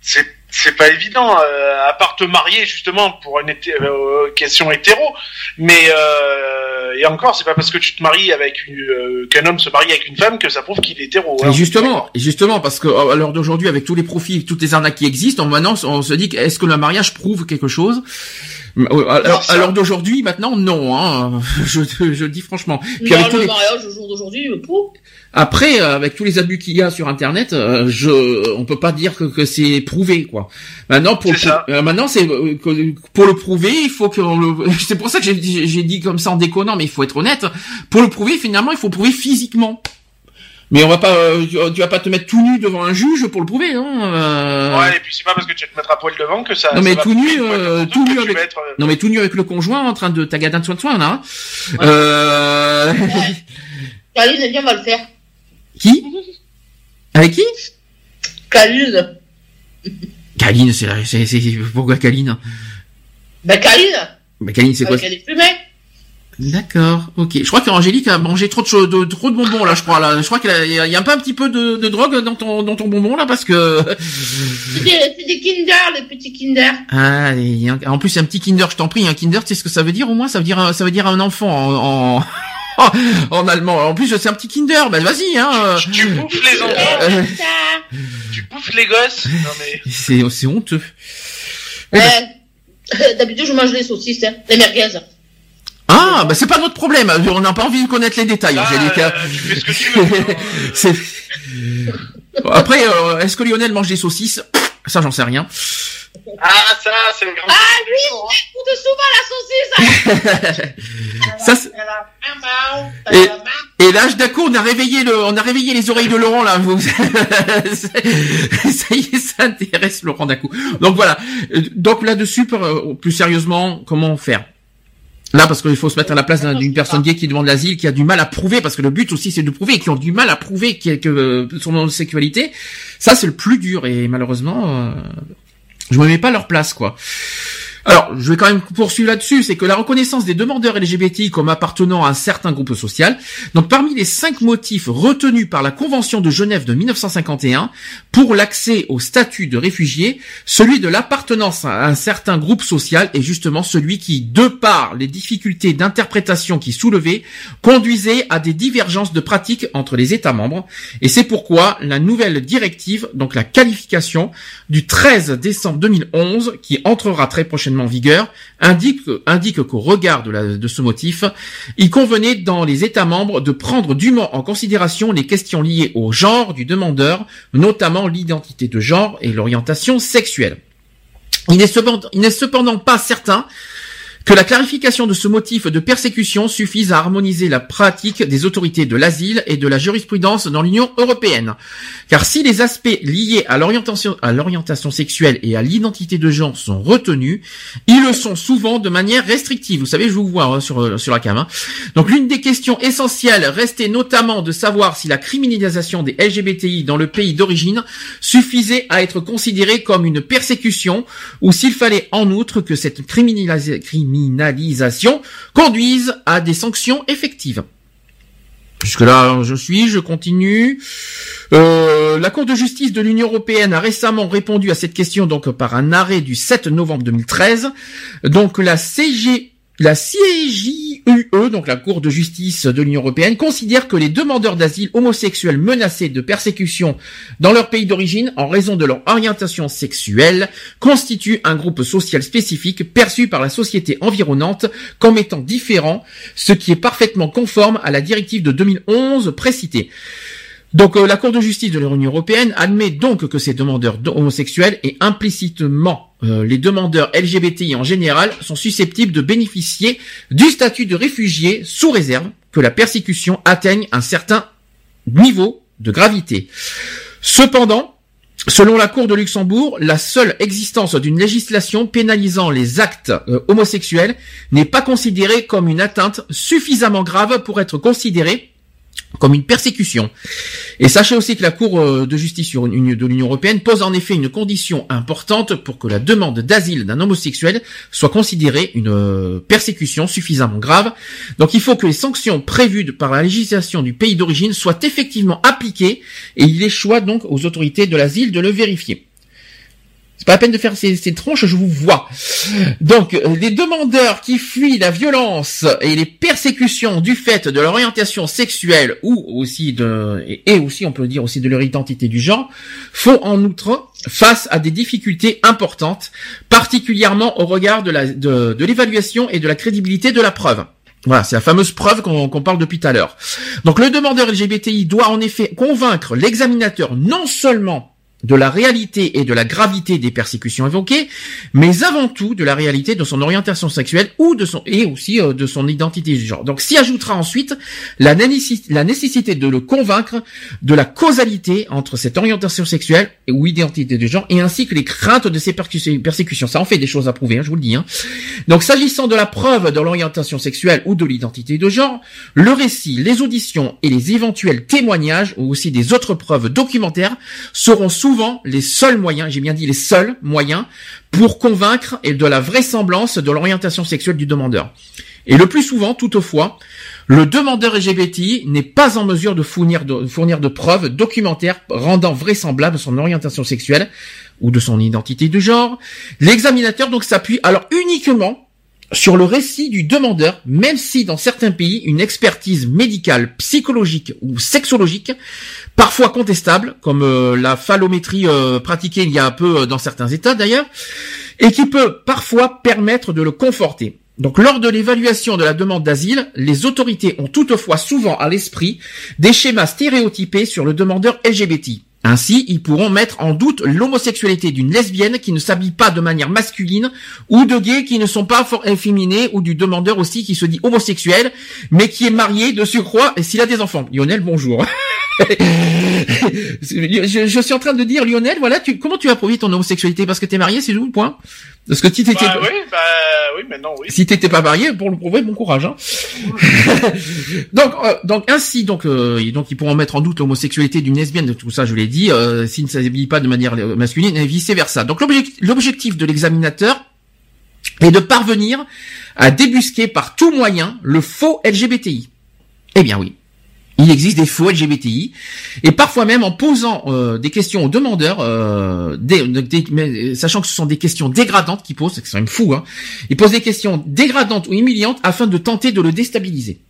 C'est c'est pas évident, euh, à part te marier justement pour une euh, question hétéro. Mais euh, et encore, c'est pas parce que tu te maries avec euh, qu'un homme se marie avec une femme que ça prouve qu'il est hétéro. Hein. Et justement, justement, parce que à l'heure d'aujourd'hui, avec tous les profits, toutes les arnaques qui existent, maintenant on se dit est-ce que le mariage prouve quelque chose? À l'heure d'aujourd'hui, maintenant, non. Hein. Je, je, dis franchement. Puis avec le mariage au jour d'aujourd'hui, pour. Après, euh, avec tous les abus qu'il y a sur Internet, euh, je, on peut pas dire que, que c'est prouvé, quoi. Maintenant, pour, euh, maintenant, c'est pour le prouver, il faut que le. C'est pour ça que j'ai dit comme ça en déconnant, mais il faut être honnête. Pour le prouver, finalement, il faut prouver physiquement. Mais on va pas, tu, vas pas te mettre tout nu devant un juge pour le prouver, non Ouais, et puis c'est pas parce que tu vas te mettre à poil devant que ça. Non mais tout nu, tout nu avec. Non mais tout nu avec le conjoint en train de tagader de soin de soin là. Hein. Euh... Allez, viens, on va le faire. Qui? Avec qui? Kaline. Kaline, c'est c'est c'est pourquoi Kaline? Bah Kaline. Bah Kaline, c'est quoi? est D'accord, ok. Je crois qu'Angélique a mangé trop de, de, trop de bonbons là, je crois là. Je crois qu'il y, a un peu un petit peu de, de drogue dans ton dans ton bonbon là parce que. C'est des, des, Kinder, les petits Kinder. Ah, en plus c'est un petit Kinder, je t'en prie, un Kinder, tu sais ce que ça veut dire au moins? Ça veut dire ça veut dire un enfant en... en... en allemand. En plus, c'est un petit Kinder. Ben vas-y, hein. Tu, bouffes les enfants. Euh, tu bouffes les gosses. Non mais. C'est c'est honteux. Euh, D'habitude, je mange les saucisses, hein, les merguez. Ah, bah c'est pas notre problème. On n'a pas envie de connaître les détails, ah, Angélique. Euh, tu fais ce que tu veux. Après, euh, est-ce que Lionel mange des saucisses? Ça, j'en sais rien. Ah, ça, c'est le grand. Ah, lui, il souvent la saucisse. ça, et, et là, d'un coup, on a réveillé le, on a réveillé les oreilles de Laurent là. ça y est, ça intéresse Laurent d'un coup. Donc voilà. Donc là-dessus, euh, plus sérieusement, comment faire? Là, parce qu'il faut se mettre à la place d'une personne gay qui demande l'asile, qui a du mal à prouver, parce que le but aussi c'est de prouver, et qui ont du mal à prouver que, que euh, son homosexualité, ça c'est le plus dur, et malheureusement, euh, je me mets pas à leur place, quoi. Alors, je vais quand même poursuivre là-dessus, c'est que la reconnaissance des demandeurs LGBTI comme appartenant à un certain groupe social, donc parmi les cinq motifs retenus par la Convention de Genève de 1951 pour l'accès au statut de réfugié, celui de l'appartenance à un certain groupe social est justement celui qui, de par les difficultés d'interprétation qui soulevait, conduisait à des divergences de pratiques entre les États membres, et c'est pourquoi la nouvelle directive, donc la qualification du 13 décembre 2011, qui entrera très prochainement en vigueur indique, indique qu'au regard de, ce motif, il convenait dans les États membres de prendre dûment en considération les questions liées au genre du demandeur, notamment l'identité de genre et l'orientation sexuelle. Il n'est cependant pas certain que la clarification de ce motif de persécution suffise à harmoniser la pratique des autorités de l'asile et de la jurisprudence dans l'Union européenne. Car si les aspects liés à l'orientation, sexuelle et à l'identité de genre sont retenus, ils le sont souvent de manière restrictive. Vous savez, je vous vois hein, sur, euh, sur la cam. Hein. Donc l'une des questions essentielles restait notamment de savoir si la criminalisation des LGBTI dans le pays d'origine suffisait à être considérée comme une persécution ou s'il fallait en outre que cette criminalisation criminalisation conduisent à des sanctions effectives. Jusque là, je suis, je continue. Euh, la Cour de justice de l'Union européenne a récemment répondu à cette question donc par un arrêt du 7 novembre 2013. Donc la CG la CJUE, donc la Cour de justice de l'Union européenne, considère que les demandeurs d'asile homosexuels menacés de persécution dans leur pays d'origine en raison de leur orientation sexuelle constituent un groupe social spécifique perçu par la société environnante comme étant différent, ce qui est parfaitement conforme à la directive de 2011 précitée. Donc euh, la Cour de justice de l'Union européenne admet donc que ces demandeurs homosexuels et implicitement euh, les demandeurs LGBTI en général sont susceptibles de bénéficier du statut de réfugié sous réserve que la persécution atteigne un certain niveau de gravité. Cependant, Selon la Cour de Luxembourg, la seule existence d'une législation pénalisant les actes euh, homosexuels n'est pas considérée comme une atteinte suffisamment grave pour être considérée comme une persécution. Et sachez aussi que la Cour euh, de justice de l'Union européenne pose en effet une condition importante pour que la demande d'asile d'un homosexuel soit considérée une euh, persécution suffisamment grave. Donc il faut que les sanctions prévues par la législation du pays d'origine soient effectivement appliquées et il échoit donc aux autorités de l'asile de le vérifier. C'est pas la peine de faire ces, tronches, je vous vois. Donc, euh, les demandeurs qui fuient la violence et les persécutions du fait de leur orientation sexuelle ou aussi de, et aussi, on peut dire aussi de leur identité du genre, font en outre face à des difficultés importantes, particulièrement au regard de, l'évaluation et de la crédibilité de la preuve. Voilà, c'est la fameuse preuve qu'on parle depuis tout à l'heure. Donc le demandeur LGBTI doit en effet convaincre l'examinateur non seulement de la réalité et de la gravité des persécutions évoquées, mais avant tout de la réalité de son orientation sexuelle ou de son et aussi euh, de son identité du genre. Donc s'y ajoutera ensuite la, nécessité de le convaincre de la causalité entre cette orientation sexuelle ou identité de genre et ainsi que les craintes de ces persécutions. Ça en fait des choses à prouver, hein, je vous le dis. Hein. Donc s'agissant de la preuve de l'orientation sexuelle ou de l'identité de genre, le récit, les auditions et les éventuels témoignages ou aussi des autres preuves documentaires seront souvent les seuls moyens, j'ai bien dit les seuls moyens, pour convaincre et de la vraisemblance de l'orientation sexuelle du demandeur. Et le plus souvent, toutefois, le demandeur LGBTI n'est pas en mesure de fournir, de fournir de preuves documentaires rendant vraisemblable son orientation sexuelle ou de son identité de genre. L'examinateur donc s'appuie alors uniquement sur le récit du demandeur, même si dans certains pays, une expertise médicale, psychologique ou sexologique, parfois contestable, comme euh, la phallométrie euh, pratiquée il y a un peu euh, dans certains États d'ailleurs, et qui peut parfois permettre de le conforter. Donc lors de l'évaluation de la demande d'asile, les autorités ont toutefois souvent à l'esprit des schémas stéréotypés sur le demandeur LGBT. Ainsi, ils pourront mettre en doute l'homosexualité d'une lesbienne qui ne s'habille pas de manière masculine, ou de gays qui ne sont pas fort efféminés, ou du demandeur aussi qui se dit homosexuel, mais qui est marié de surcroît et s'il a des enfants. Lionel, bonjour. je, suis en train de dire, Lionel, voilà, tu, comment tu as prouvé ton homosexualité? Parce que t'es marié, c'est tout le point. Parce que si t'étais, bah, oui, bah, oui, maintenant oui. Si t'étais pas marié, pour le prouver, bon courage. Hein. donc, euh, donc ainsi, donc, euh, donc ils pourront mettre en doute l'homosexualité d'une lesbienne, tout ça, je l'ai dit, euh, s'il ne s'habille pas de manière masculine et vice versa. Donc l'objectif de l'examinateur est de parvenir à débusquer par tout moyen le faux LGBTI. Eh bien oui. Il existe des faux LGBTI et parfois même en posant euh, des questions aux demandeurs, euh, sachant que ce sont des questions dégradantes qu'ils posent, c'est quand même fou, hein, ils posent des questions dégradantes ou humiliantes afin de tenter de le déstabiliser.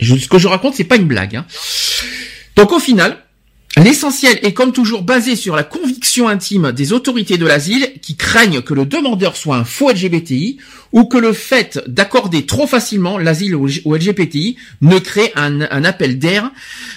ce que je raconte, c'est pas une blague. Hein. Donc au final, L'essentiel est comme toujours basé sur la conviction intime des autorités de l'asile qui craignent que le demandeur soit un faux LGBTI ou que le fait d'accorder trop facilement l'asile au, LGBTI ne crée un, appel d'air.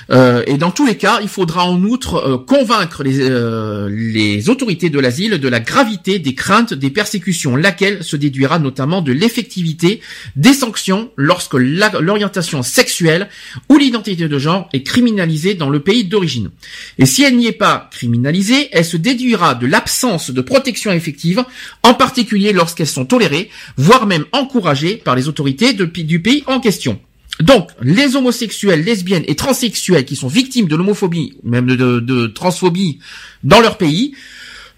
Euh, et dans tous les cas, il faudra en outre euh, convaincre les, euh, les autorités de l'asile de la gravité des craintes des persécutions, laquelle se déduira notamment de l'effectivité des sanctions lorsque l'orientation sexuelle ou l'identité de genre est criminalisée dans le pays d'origine. Et si elle n'y est pas criminalisée, elle se déduira de l'absence de protection effective, en particulier lorsqu'elles sont tolérées, voire même encouragées par les autorités du pays en question. Donc, les homosexuels, lesbiennes et transsexuels qui sont victimes de l'homophobie, même de, transphobie dans leur pays,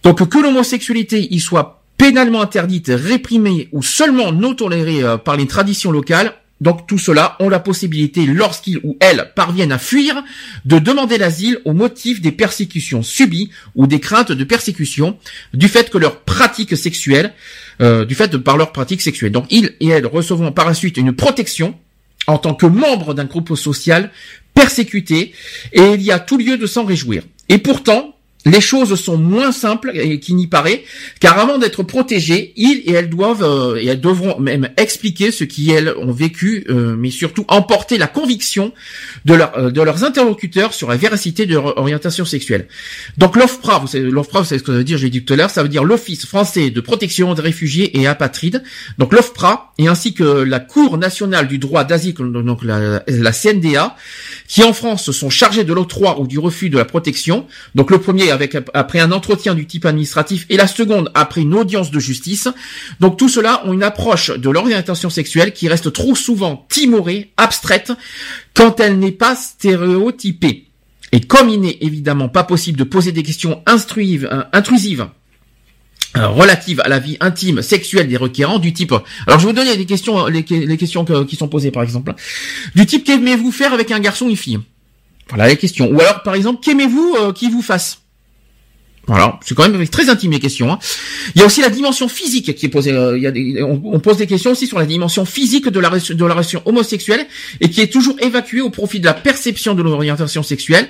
donc que l'homosexualité y soit pénalement interdite, réprimée ou seulement non tolérée euh, par les traditions locales, donc tout cela ont la possibilité, lorsqu'ils ou elles parviennent à fuir, de demander l'asile au motif des persécutions subies ou des craintes de persécution du fait que leur pratique sexuelle, euh, du fait de par leur pratique sexuelle. Donc ils et elles recevront par la suite une protection en tant que membres d'un groupe social persécuté et il y a tout lieu de s'en réjouir. Et pourtant, les choses sont moins simples qu'il n'y paraît, car avant d'être protégées, ils et elles doivent euh, et elles devront même expliquer ce qu'elles ont vécu, euh, mais surtout emporter la conviction de, euh, de leurs interlocuteurs sur la véracité de leur orientation sexuelle. Donc l'OFPRA, vous savez, l'OFPRA, c'est ce que ça veut dire, j'ai dit tout à l'heure, ça veut dire l'Office français de protection des réfugiés et apatrides. Donc l'OFPRA, et ainsi que la Cour nationale du droit d'asile, donc la, la CNDA, qui en France sont chargés de l'octroi ou du refus de la protection. Donc le premier après un entretien du type administratif et la seconde après une audience de justice. Donc tout cela ont une approche de l'orientation sexuelle qui reste trop souvent timorée, abstraite, quand elle n'est pas stéréotypée. Et comme il n'est évidemment pas possible de poser des questions euh, intrusives euh, relatives à la vie intime, sexuelle des requérants du type. Alors je vais vous donner des questions, les, questions qui sont posées par exemple, du type qu'aimez-vous faire avec un garçon ou une fille? Voilà les questions. Ou alors par exemple qu'aimez-vous euh, qu'il vous fasse? Voilà, c'est quand même très intime les questions. Hein. Il y a aussi la dimension physique qui est posée. Euh, il y a des, on, pose des questions aussi sur la dimension physique de la, de la relation homosexuelle et qui est toujours évacuée au profit de la perception de l'orientation sexuelle.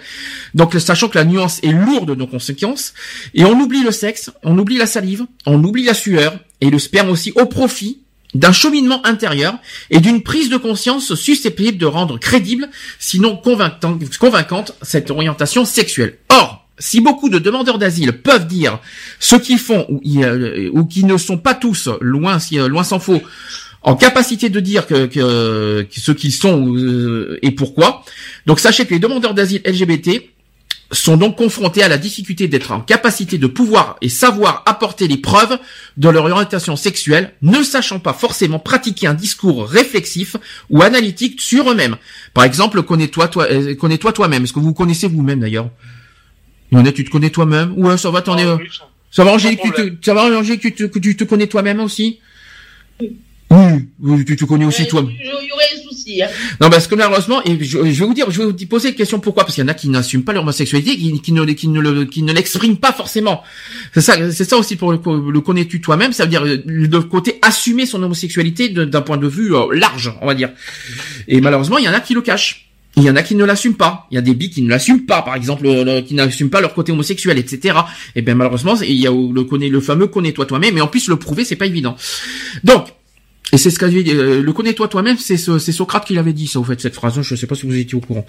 Donc, sachant que la nuance est lourde de conséquences, et on oublie le sexe, on oublie la salive, on oublie la sueur et le sperme aussi au profit d'un cheminement intérieur et d'une prise de conscience susceptible de rendre crédible, sinon convaincante, cette orientation sexuelle. Or, si beaucoup de demandeurs d'asile peuvent dire ce qu'ils font ou, ou qui ne sont pas tous, loin, loin s'en faut, en capacité de dire que, que, ce qu'ils sont euh, et pourquoi. Donc sachez que les demandeurs d'asile LGBT sont donc confrontés à la difficulté d'être en capacité de pouvoir et savoir apporter les preuves de leur orientation sexuelle, ne sachant pas forcément pratiquer un discours réflexif ou analytique sur eux-mêmes. Par exemple, connais-toi toi, euh, connais-toi toi-même. Est-ce que vous connaissez vous-même d'ailleurs? Tu te connais toi-même Ouais, ça va, t'en es... Ah ça va, Angélique, tu te, ça va, Angélique, tu te, tu te connais toi-même aussi Oui, tu te connais aussi toi. Il y aurait des soucis. Hein. Non, parce que malheureusement, et je, vais vous dire, je vais vous poser une question pourquoi? Parce qu'il y en a qui n'assument pas leur homosexualité, qui, qui ne, qui ne, qui ne l'expriment pas forcément. C'est ça, c'est ça aussi pour le, le connais-tu toi-même? Ça veut dire de côté assumer son homosexualité d'un point de vue euh, large, on va dire. Et malheureusement, il y en a qui le cachent. Il y en a qui ne l'assument pas. Il y a des bi qui ne l'assument pas, par exemple, qui n'assument pas leur côté homosexuel, etc. Et bien malheureusement, il y a le, connaît, le fameux connais-toi toi-même, mais en plus le prouver, c'est pas évident. Donc, et c'est ce qu'a dit, euh, le connais-toi toi-même, c'est c'est Socrate qui l'avait dit, ça, au fait, cette phrase. Je ne sais pas si vous étiez au courant.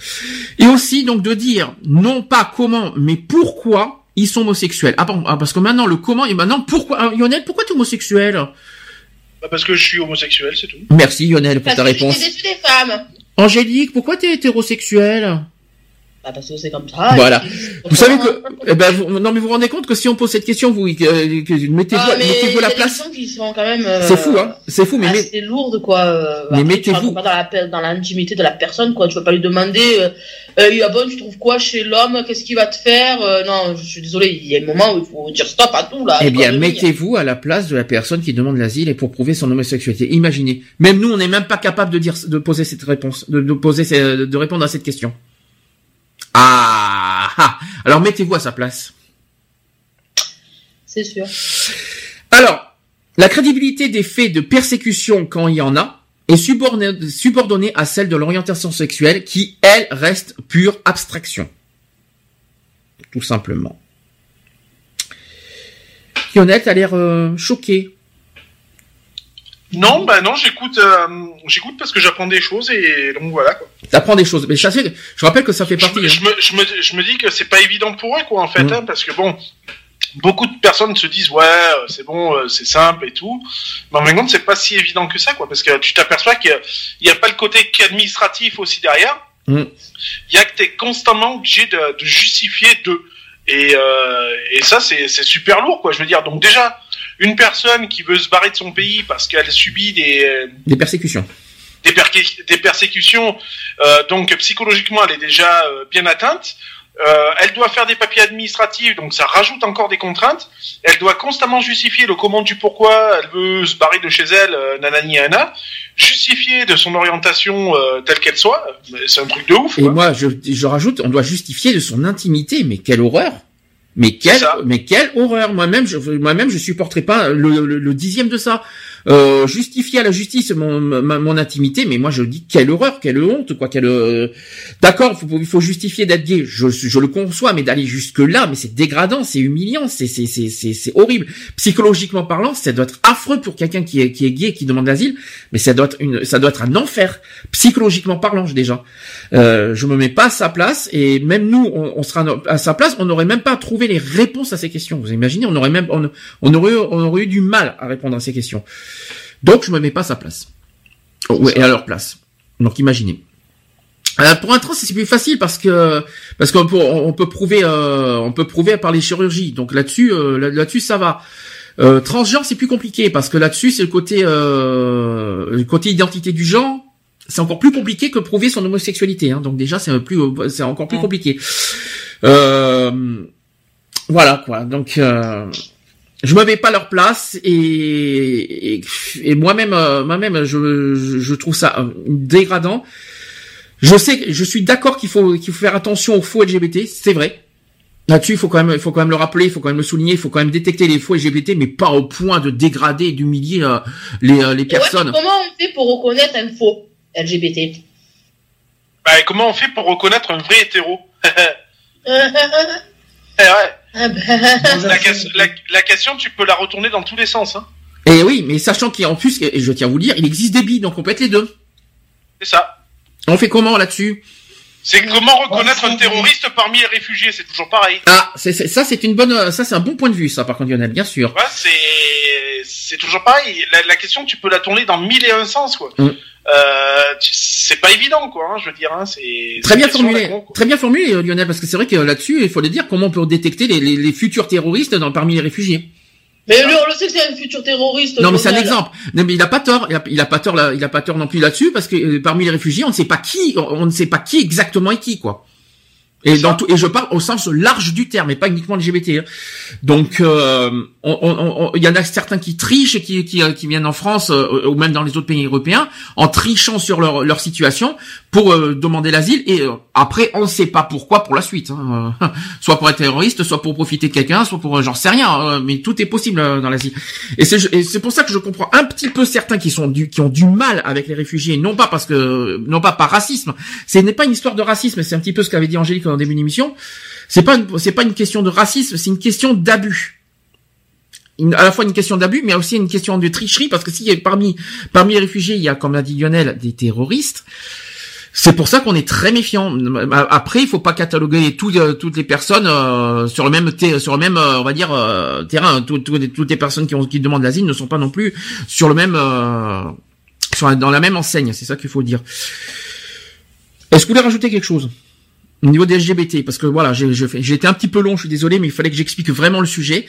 Et aussi, donc, de dire, non pas comment, mais pourquoi ils sont homosexuels. Ah, bon, ah, parce que maintenant, le comment, et maintenant, pourquoi, ah, Lionel, pourquoi tu es homosexuel? Bah, parce que je suis homosexuel, c'est tout. Merci, Lionel, pour ta réponse. Que des femmes. Angélique, pourquoi t'es hétérosexuel bah parce que c'est comme ça. Voilà. Vous savez que, eh ben, non mais vous vous rendez compte que si on pose cette question, vous euh, mettez-vous ah, mettez la place. Qui sont quand même. Euh, c'est fou hein, c'est fou mais. C'est lourd quoi. Euh, mais mettez-vous. Dans la dans l'intimité de la personne quoi. Tu vas pas lui demander. Euh, euh, ah bon, tu trouves quoi chez l'homme? Qu'est-ce qu'il va te faire? Non, je suis désolé. Il y a un moment où il faut dire stop à tout là. Eh bien, mettez-vous à la place de la personne qui demande l'asile et pour prouver son homosexualité. Imaginez. Même nous, on n'est même pas capable de dire, de poser cette réponse, de, de poser, de répondre à cette question. Ah, ah, Alors mettez-vous à sa place. C'est sûr. Alors, la crédibilité des faits de persécution, quand il y en a, est subordonnée, à celle de l'orientation sexuelle, qui, elle, reste pure abstraction. Tout simplement. Lionel, a l'air euh, choqué. Non, bah non, j'écoute, euh, j'écoute parce que j'apprends des choses et donc voilà. Quoi. T'apprends des choses, mais je, je rappelle que ça fait partie. Je, me, je, me, je me, dis que c'est pas évident pour eux quoi en fait, mm. hein, parce que bon, beaucoup de personnes se disent ouais, euh, c'est bon, euh, c'est simple et tout, mais en même temps c'est pas si évident que ça quoi, parce que tu t'aperçois qu'il y, a pas le côté administratif aussi derrière. Mm. Il y a que t'es constamment obligé de, de justifier de et, euh, et ça c'est super lourd quoi. Je veux dire donc déjà une personne qui veut se barrer de son pays parce qu'elle subit des euh, des persécutions des, des persécutions euh, donc psychologiquement elle est déjà euh, bien atteinte euh, elle doit faire des papiers administratifs, donc ça rajoute encore des contraintes. Elle doit constamment justifier le comment du pourquoi elle veut se barrer de chez elle, euh, nanani ana, justifier de son orientation euh, telle qu'elle soit. C'est un truc de ouf. Et moi, je, je rajoute, on doit justifier de son intimité, mais quelle horreur mais quelle, mais quelle horreur. Moi-même, je, moi-même, je supporterai pas le, le dixième de ça euh, justifier à la justice mon, mon intimité, mais moi je dis quelle horreur, quelle honte, quoi, quelle. Euh, d'accord, il faut justifier d'être gay, je, je le conçois, mais d'aller jusque là, mais c'est dégradant, c'est humiliant, c'est c'est c'est c'est horrible. Psychologiquement parlant, ça doit être affreux pour quelqu'un qui est qui est gay, qui demande l'asile, mais ça doit être une, ça doit être un enfer psychologiquement parlant déjà. Euh, je me mets pas à sa place et même nous, on, sera à sa place, on n'aurait même pas trouvé les réponses à ces questions. Vous imaginez, on aurait même on, on on aurait eu du mal à répondre à ces questions. Donc je me mets pas à sa place. Oh, ouais, et à leur place. Donc imaginez. Euh, pour un trans, c'est plus facile parce que parce qu'on peut, on peut prouver euh, on peut prouver par les chirurgies. Donc là-dessus euh, là-dessus ça va. Euh, transgenre, c'est plus compliqué parce que là-dessus c'est le côté le côté identité du genre. C'est encore plus compliqué que prouver son homosexualité. Hein. Donc déjà c'est plus c'est encore plus compliqué. voilà quoi. Donc je me mets pas leur place et, et, moi-même moi-même je, je trouve ça dégradant je sais, je suis d'accord qu'il faut qu'il faut faire attention aux faux LGBT, c'est vrai. Là-dessus, il faut quand même, il faut quand même le rappeler, il faut quand même le souligner, il faut quand même détecter les faux LGBT, mais pas au point de dégrader et d'humilier euh, les, euh, les personnes. comment on fait pour reconnaître un faux LGBT bah, Comment on fait pour reconnaître un vrai hétéro? eh ouais. Ah bah. la, la, question, tu peux la retourner dans tous les sens. Hein. Et eh oui, mais sachant qu'en plus, et je tiens à vous le dire, il existe des billes, donc on peut être les deux. C'est ça. On fait comment là-dessus? C'est comment reconnaître un terroriste parmi les réfugiés, c'est toujours pareil. Ah, c'est, ça c'est une bonne, ça c'est un bon point de vue, ça par contre Lionel, bien sûr. Ouais, c'est, c'est toujours pareil. La, question, tu peux la tourner dans mille et un sens, quoi. Mm. Euh, c'est pas évident, quoi. Hein, je veux dire, hein, c'est très bien formulé, très bien formulé, Lionel, parce que c'est vrai que là-dessus, il faut le dire, comment on peut détecter les, les futurs terroristes dans, parmi les réfugiés? Mais lui, on le sait que c'est un futur terroriste. Non, mais c'est un exemple. Non, mais il a pas tort. Il a, il a pas tort. Là, il a pas tort non plus là-dessus parce que euh, parmi les réfugiés, on ne sait pas qui, on ne sait pas qui exactement est qui, quoi. Et dans tout, et je parle au sens large du terme, et pas uniquement LGBT. Hein. Donc, euh, il y en a certains qui trichent et qui, qui, qui viennent en France euh, ou même dans les autres pays européens en trichant sur leur, leur situation pour euh, demander l'asile. Et après, on ne sait pas pourquoi pour la suite. Hein. soit pour être terroriste, soit pour profiter de quelqu'un, soit pour j'en sais rien. mais tout est possible dans l'asile. Et c'est pour ça que je comprends un petit peu certains qui sont du, qui ont du mal avec les réfugiés, non pas parce que non pas par racisme. Ce n'est pas une histoire de racisme. C'est un petit peu ce qu'avait dit Angélique en début d'émission, c'est pas c'est pas une question de racisme, c'est une question d'abus. à la fois une question d'abus, mais aussi une question de tricherie, parce que si parmi parmi les réfugiés, il y a, comme l'a dit Lionel, des terroristes. C'est pour ça qu'on est très méfiant. Après, il faut pas cataloguer euh, toutes les personnes euh, sur le même sur le même euh, on va dire terrain. toutes les personnes qui, ont, qui demandent l'asile ne sont pas non plus sur le même sur, dans la même enseigne. C'est ça qu'il faut dire. Est-ce que vous voulez rajouter quelque chose? Au niveau des LGBT, parce que voilà, j'ai été un petit peu long, je suis désolé, mais il fallait que j'explique vraiment le sujet.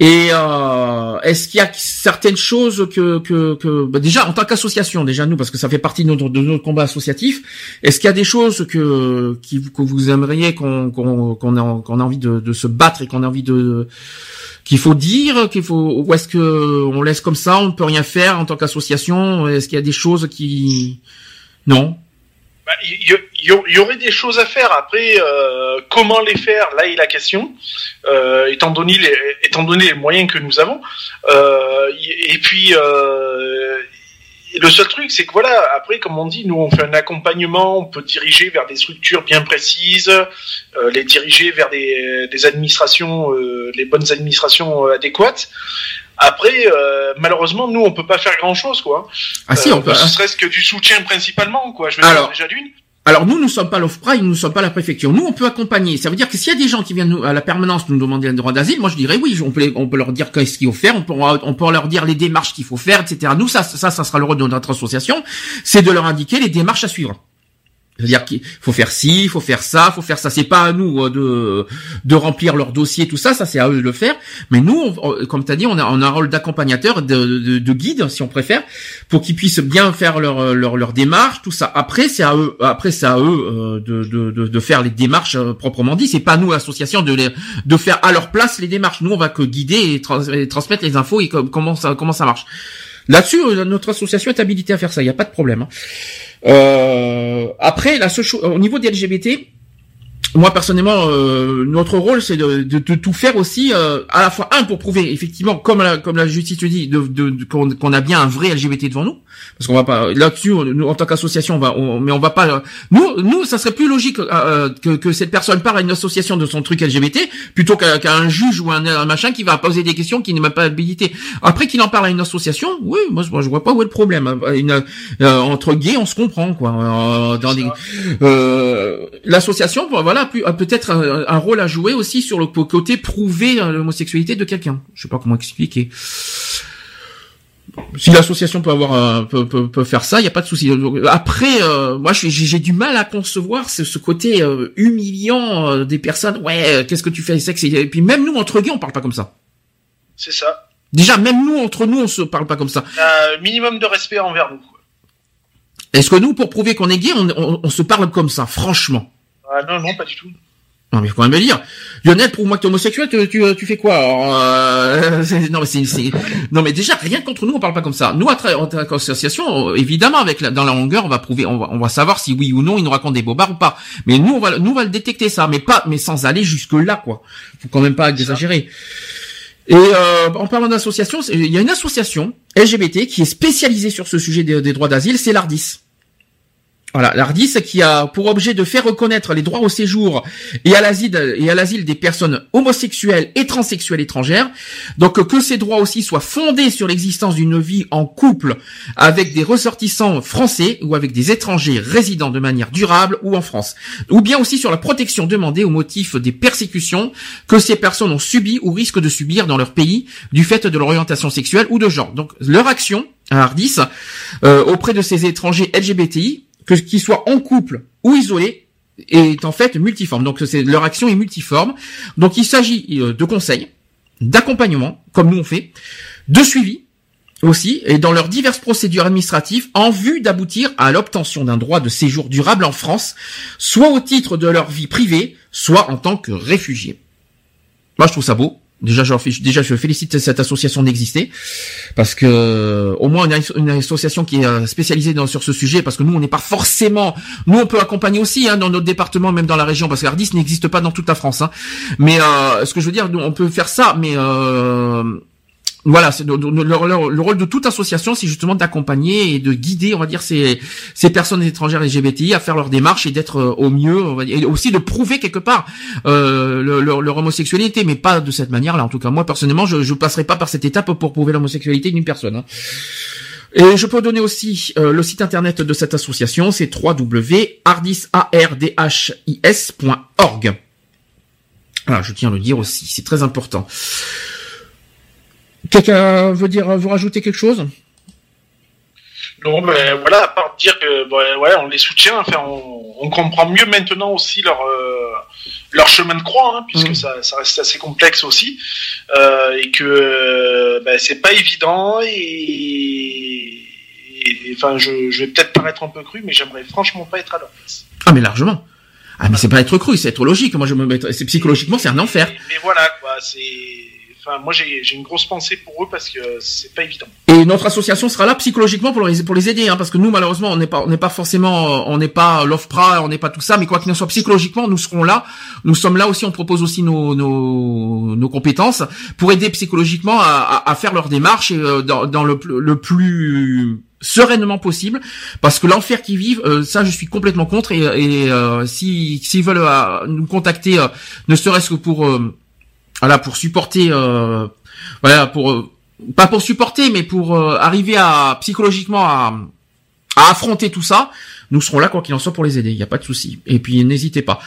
Et euh, est-ce qu'il y a certaines choses que, que, que bah déjà en tant qu'association, déjà nous, parce que ça fait partie de notre, de notre combat associatif, est-ce qu'il y a des choses que, que vous aimeriez qu'on qu'on qu'on a, a envie de, de se battre et qu'on a envie de qu'il faut dire, qu'il faut, ou est-ce que on laisse comme ça, on ne peut rien faire en tant qu'association Est-ce qu'il y a des choses qui non? Il bah, y, aurait des choses à faire. Après, euh, comment les faire? Là est la question. Euh, étant donné les, étant donné les moyens que nous avons. Euh, et puis le seul truc, c'est que voilà, après, comme on dit, nous on fait un accompagnement, on peut diriger vers des structures bien précises, les diriger vers des, des administrations, les bonnes administrations adéquates. Après, euh, malheureusement, nous, on peut pas faire grand chose, quoi. Ah si, on euh, peut. Ce serait-ce que du soutien principalement, quoi. Je veux alors, dire déjà d'une. Alors nous, nous sommes pas l'OFPRA nous ne sommes pas la préfecture. Nous, on peut accompagner. Ça veut dire que s'il y a des gens qui viennent à la permanence nous demander un droit d'asile, moi je dirais oui, on peut, on peut leur dire qu'est-ce qu'il faut faire, on peut, on peut leur dire les démarches qu'il faut faire, etc. Nous, ça, ça, ça sera le rôle de notre association, c'est de leur indiquer les démarches à suivre. C'est-à-dire qu'il faut faire ci, il faut faire ça, il faut faire ça. C'est pas à nous euh, de de remplir leur dossier, tout ça. Ça c'est à eux de le faire. Mais nous, comme tu as dit, on a, on a un rôle d'accompagnateur, de, de, de, guide, si on préfère, pour qu'ils puissent bien faire leur leur leur démarche, tout ça. Après c'est à eux, après c'est à eux euh, de, de, de faire les démarches euh, proprement dit. C'est pas nous l'association de les, de faire à leur place les démarches. Nous on va que guider et, transmettre les infos et comment ça comment ça marche. Là-dessus, notre association est habilitée à faire ça. Il n'y a pas de problème. Hein. Euh, après, la au niveau des LGBT, moi personnellement, euh, notre rôle c'est de, de, de, tout faire aussi, euh, à la fois un pour prouver effectivement, comme la, comme la justice le dit, de, de, qu'on a bien un vrai LGBT devant nous, parce qu'on va pas là-dessus, nous en tant qu'association, on va, mais on va pas. Nous, nous, ça serait plus logique euh, que, que cette personne parle à une association de son truc LGBT plutôt qu'à un juge ou un, un, machin qui va poser des questions qui n'est même pas habilité. Après qu'il en parle à une association, oui, moi, moi je vois pas où est le problème. Une, entre gays, on se comprend quoi. dans l'association, voilà a peut-être un, rôle à jouer aussi sur le côté prouver euh, l'homosexualité de quelqu'un. Je sais pas comment expliquer. Si l'association peut avoir peut, peut, peut, faire ça, il y a pas de souci. Après, euh, moi, j'ai du mal à concevoir ce, ce côté euh, humiliant euh, des personnes. Ouais, qu'est-ce que tu fais sexe Et puis même nous entre gays, on parle pas comme ça. C'est ça. Déjà, même nous entre nous, on se parle pas comme ça. Un minimum de respect envers nous. Est-ce que nous, pour prouver qu'on est gay, on, on, on, se parle comme ça, franchement? Ah, Non, non, pas du tout. Non mais faut quand même me dire, Lionel, pour moi que t'es homosexuel, tu, tu, tu, fais quoi euh, Non mais c'est, non mais déjà rien contre nous, on parle pas comme ça. Nous à travers association, évidemment avec la, dans la longueur, on va prouver, on va, on va savoir si oui ou non il nous raconte des bobards ou pas. Mais nous on va, nous on va le détecter ça, mais pas, mais sans aller jusque là quoi. Faut quand même pas exagérer. Et euh, en parlant d'association, il y a une association LGBT qui est spécialisée sur ce sujet des, des droits d'asile, c'est l'Ardis. Voilà, l'Ardis qui a pour objet de faire reconnaître les droits au séjour et à l'asile et à l'asile des personnes homosexuelles et transsexuelles étrangères. Donc que ces droits aussi soient fondés sur l'existence d'une vie en couple avec des ressortissants français ou avec des étrangers résidant de manière durable ou en France. Ou bien aussi sur la protection demandée au motif des persécutions que ces personnes ont subies ou risquent de subir dans leur pays du fait de leur orientation sexuelle ou de genre. Donc leur action à Ardis euh, auprès de ces étrangers LGBTI que qu'ils soient en couple ou isolés, est en fait multiforme. Donc c'est leur action est multiforme. Donc il s'agit euh, de conseils, d'accompagnement, comme nous on fait, de suivi aussi, et dans leurs diverses procédures administratives en vue d'aboutir à l'obtention d'un droit de séjour durable en France, soit au titre de leur vie privée, soit en tant que réfugiés. Moi je trouve ça beau, Déjà, je, déjà, je félicite cette association d'exister parce que au moins une, association qui est euh, spécialisée sur ce sujet, parce que nous, on n'est pas forcément, nous, on peut accompagner aussi hein, dans notre département, même dans la région, parce qu'Ardis n'existe pas dans toute la France. Hein. Mais euh, ce que je veux dire, on peut faire ça, mais euh, voilà, le, rôle de toute association, c'est justement d'accompagner et de guider, on va dire, ces, personnes étrangères LGBTI à faire leur démarche et d'être euh, au mieux, on va dire, et aussi de prouver quelque part euh, leur, homosexualité, mais pas de cette manière-là. En tout cas, moi personnellement, je ne passerai pas par cette étape pour prouver l'homosexualité d'une personne. Hein. Et je peux donner aussi euh, le site internet de cette association, c'est www.ardis.org. Voilà, je tiens à le dire aussi, c'est très important. Quelqu'un veut dire, vous rajouter quelque chose? Non, mais voilà, à part dire que ouais, on les soutient, enfin, on, comprend mieux maintenant aussi leur euh, leur chemin de croix, hein, puisque mm. ça, ça, reste assez complexe aussi, euh, et que ben, c'est pas évident et, enfin, je, je vais peut-être paraître un peu cru, mais j'aimerais franchement pas être à leur place. Ah, mais largement. Ah, mais c'est pas être cru, c'est être logique. Moi, je me mets, c'est psychologiquement, c'est un enfer. mais voilà, quoi, c'est moi, j'ai une grosse pensée pour eux parce que c'est pas évident. Et notre association sera là psychologiquement pour les, pour les aider, hein, parce que nous, malheureusement, on n'est pas, on n'est pas forcément, on n'est pas l'OFPRA, on n'est pas tout ça, mais quoi qu'il en soit, psychologiquement, nous serons là. Nous sommes là aussi, on propose aussi nos, nos, nos compétences pour aider psychologiquement à, à, faire leur démarche et, euh, dans, dans le, le plus sereinement possible parce que l'enfer qu'ils vivent euh, ça je suis complètement contre et, et euh, si s'ils veulent nous contacter ne serait-ce que pour voilà pour supporter euh, voilà pour euh, pas pour supporter mais pour euh, arriver à psychologiquement à, à affronter tout ça nous serons là quoi qu'il en soit pour les aider. Il n'y a pas de souci. Et puis n'hésitez pas.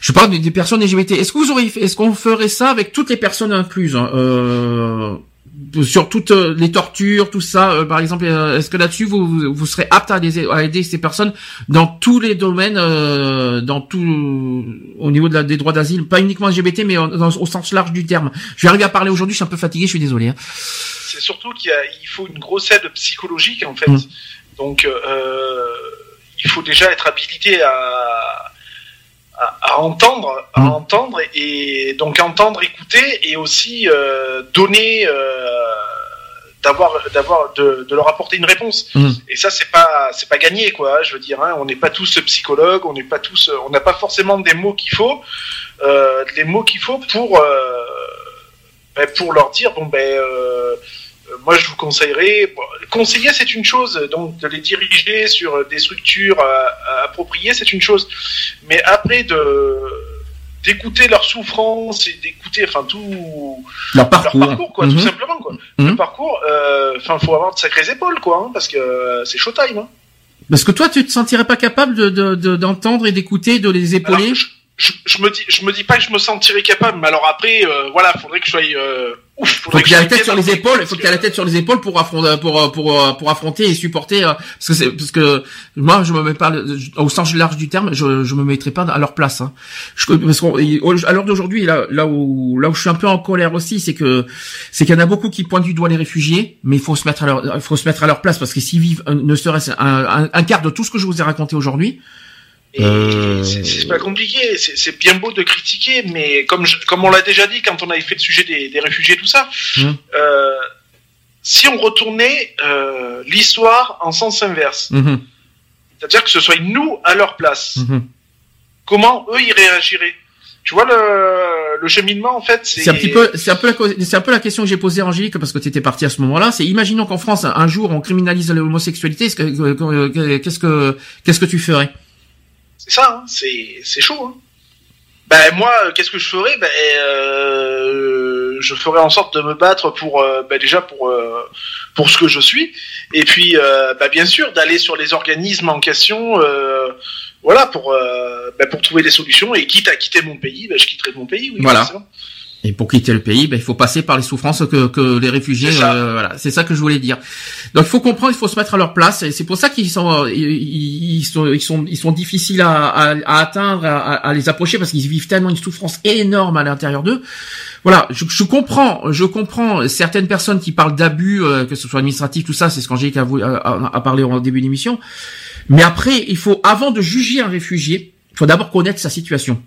Je parle des, personnes LGBT est-ce que vous auriez est-ce qu'on ferait ça avec toutes les personnes incluses hein? Euh, sur toutes euh, les tortures, tout ça, euh, par exemple, euh, est-ce que là-dessus vous, vous serez apte à aider, ces personnes dans tous les domaines, dans tout au niveau de la, des droits d'asile, pas uniquement LGBT, mais au sens large du terme. Je vais arriver à parler aujourd'hui, je suis un peu fatigué, je suis désolé. Hein. C'est surtout qu'il il faut une grosse aide psychologique en fait. Mmh. Donc il faut déjà être habilité à à, entendre, à mm. entendre et donc entendre, écouter et aussi euh, donner, euh, d'avoir, d'avoir, de, de, leur apporter une réponse. Mm. Et ça, c'est pas, c'est pas gagné, quoi. Je veux dire, hein, on n'est pas tous psychologues, on n'est pas tous, on n'a pas forcément des mots qu'il faut, euh, les mots qu'il faut pour, euh, ben, pour leur dire, bon ben. Euh, euh, moi, je vous conseillerais. conseiller, c'est une chose, donc de les diriger sur des structures euh, appropriées, c'est une chose. Mais après, de d'écouter leur souffrance et d'écouter, enfin tout leur parcours, quoi, tout mhm. simplement, quoi. Le mhm. parcours, euh, enfin, faut avoir de sacrées épaules, quoi, hein, parce que c'est showtime. Hein. Parce que toi, tu te sentirais pas capable de d'entendre et d'écouter, de les épauler? Je, me dis, je me dis pas que je me sentirais capable, mais alors après, euh, voilà, faudrait que je sois. Euh, ouf, faut qu'il ait la tête sur les épaules. Il faut qu'il ait la tête sur les épaules pour affronter, pour pour pour affronter et supporter. Euh, parce que c'est parce que moi, je me mets pas au sens large du terme, je je me mettrai pas à leur place. Hein. Je, parce qu'à l'heure d'aujourd'hui, là là où là où je suis un peu en colère aussi, c'est que c'est qu'il y en a beaucoup qui pointent du doigt les réfugiés, mais il faut se mettre à leur il faut se mettre à leur place parce que s'ils vivent ne serait-ce un, un quart de tout ce que je vous ai raconté aujourd'hui euh, c'est pas compliqué, c'est bien beau de critiquer, mais comme, comme on l'a déjà dit quand on avait fait le sujet des, des réfugiés, tout ça, mmh. euh, si on retournait euh, l'histoire en sens inverse, mmh. c'est-à-dire que ce soit nous à leur place, mmh. comment eux ils réagiraient? Tu vois le, le cheminement en fait c'est un petit peu c'est un peu la, c'est un peu la question que j'ai posée à Angélique parce que tu étais parti à ce moment-là c'est imaginons qu'en France un jour on criminalise l'homosexualité qu'est-ce que qu'est-ce que tu ferais? C'est ça, hein, c'est, chaud. Hein. Ben moi, qu'est-ce que je ferais? Ben euh, je ferais en sorte de me battre pour euh, ben, déjà pour euh, pour ce que je suis, et puis ben, bien sûr d'aller sur les organismes en question, voilà pour pour trouver des solutions et quitte à quitter mon pays, ben, je quitterai mon pays. Oui, voilà. Et pour quitter le pays, ben, il faut passer par les souffrances que, que les réfugiés. Euh, voilà, c'est ça que je voulais dire. Donc il faut comprendre, il faut se mettre à leur place. Et c'est pour ça qu'ils sont, euh, ils, sont, ils sont, ils sont difficiles à, à, atteindre, à, à, les approcher parce qu'ils vivent tellement une souffrance énorme à l'intérieur d'eux. Voilà, je, je, comprends, je comprends certaines personnes qui parlent d'abus, euh, que ce soit administratif, tout ça, c'est ce qu'Angélique a, a, a parlé au début de l'émission. Mais après, il faut, avant de juger un réfugié, il faut d'abord connaître sa situation.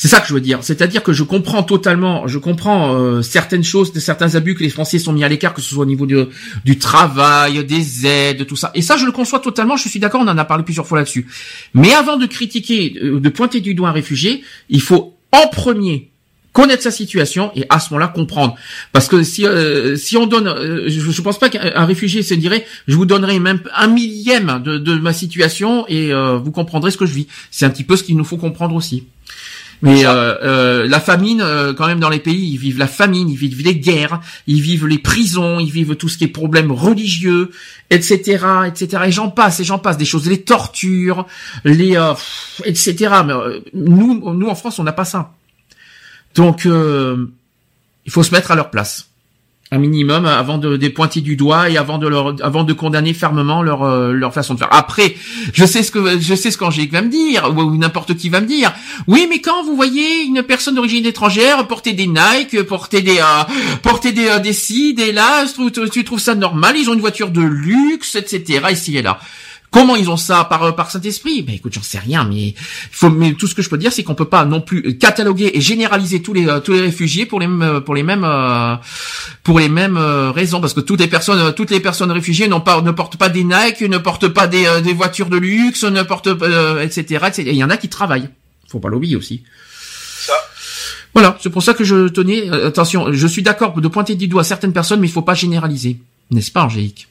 C'est ça que je veux dire. C'est-à-dire que je comprends totalement, je comprends euh, certaines choses, certains abus que les Français sont mis à l'écart, que ce soit au niveau du travail, des aides, tout ça. Et ça, je le conçois totalement. Je suis d'accord, on en a parlé plusieurs fois là-dessus. Mais avant de critiquer, euh, de pointer du doigt un réfugié, il faut en premier connaître sa situation et à ce moment-là comprendre parce que si euh, si on donne je, ne pense pas qu'un réfugié se dirait je vous donnerai même un millième de, de ma situation et vous comprendrez ce que je vis c'est un petit peu ce qu'il nous faut comprendre aussi mais euh, euh, la famine, euh, quand même dans les pays, ils vivent la famine, ils vivent les guerres, ils vivent les prisons, ils vivent tout ce qui est problème religieux, etc., etc. Et j'en passe, et j'en passe, des choses, les tortures, les, etc. Mais nous, nous en France, on n'a pas ça. Donc, il faut se mettre à leur place un minimum avant de les pointer du doigt et avant de leur avant de condamner fermement leur euh, leur façon de faire. Après, je sais ce que je sais ce qu'Angélique va me dire ou, n'importe qui va me dire. Oui, mais quand vous voyez une personne d'origine étrangère porter des Nike, porter des euh, porter des euh, des ci, des là, tu, tu trouves ça normal Ils ont une voiture de luxe, etc. Ici et là. Comment ils ont ça par euh, par Saint-Esprit? Ben écoute, j'en sais rien, mais faut mais tout ce que je peux dire, c'est qu'on peut pas non plus cataloguer et généraliser tous les euh, tous les réfugiés pour les euh, pour les mêmes pour les mêmes raisons, parce que toutes les personnes toutes les personnes réfugiées n'ont pas ne portent pas des Nike, ne portent pas des des voitures de luxe, ne portent etc., etc. il y en a qui travaillent. Faut pas l'oublier aussi. Ça. Voilà, c'est pour ça que je tenais attention. Je suis d'accord de pointer du doigt certaines personnes, mais il faut pas généraliser, n'est-ce pas, Angélique?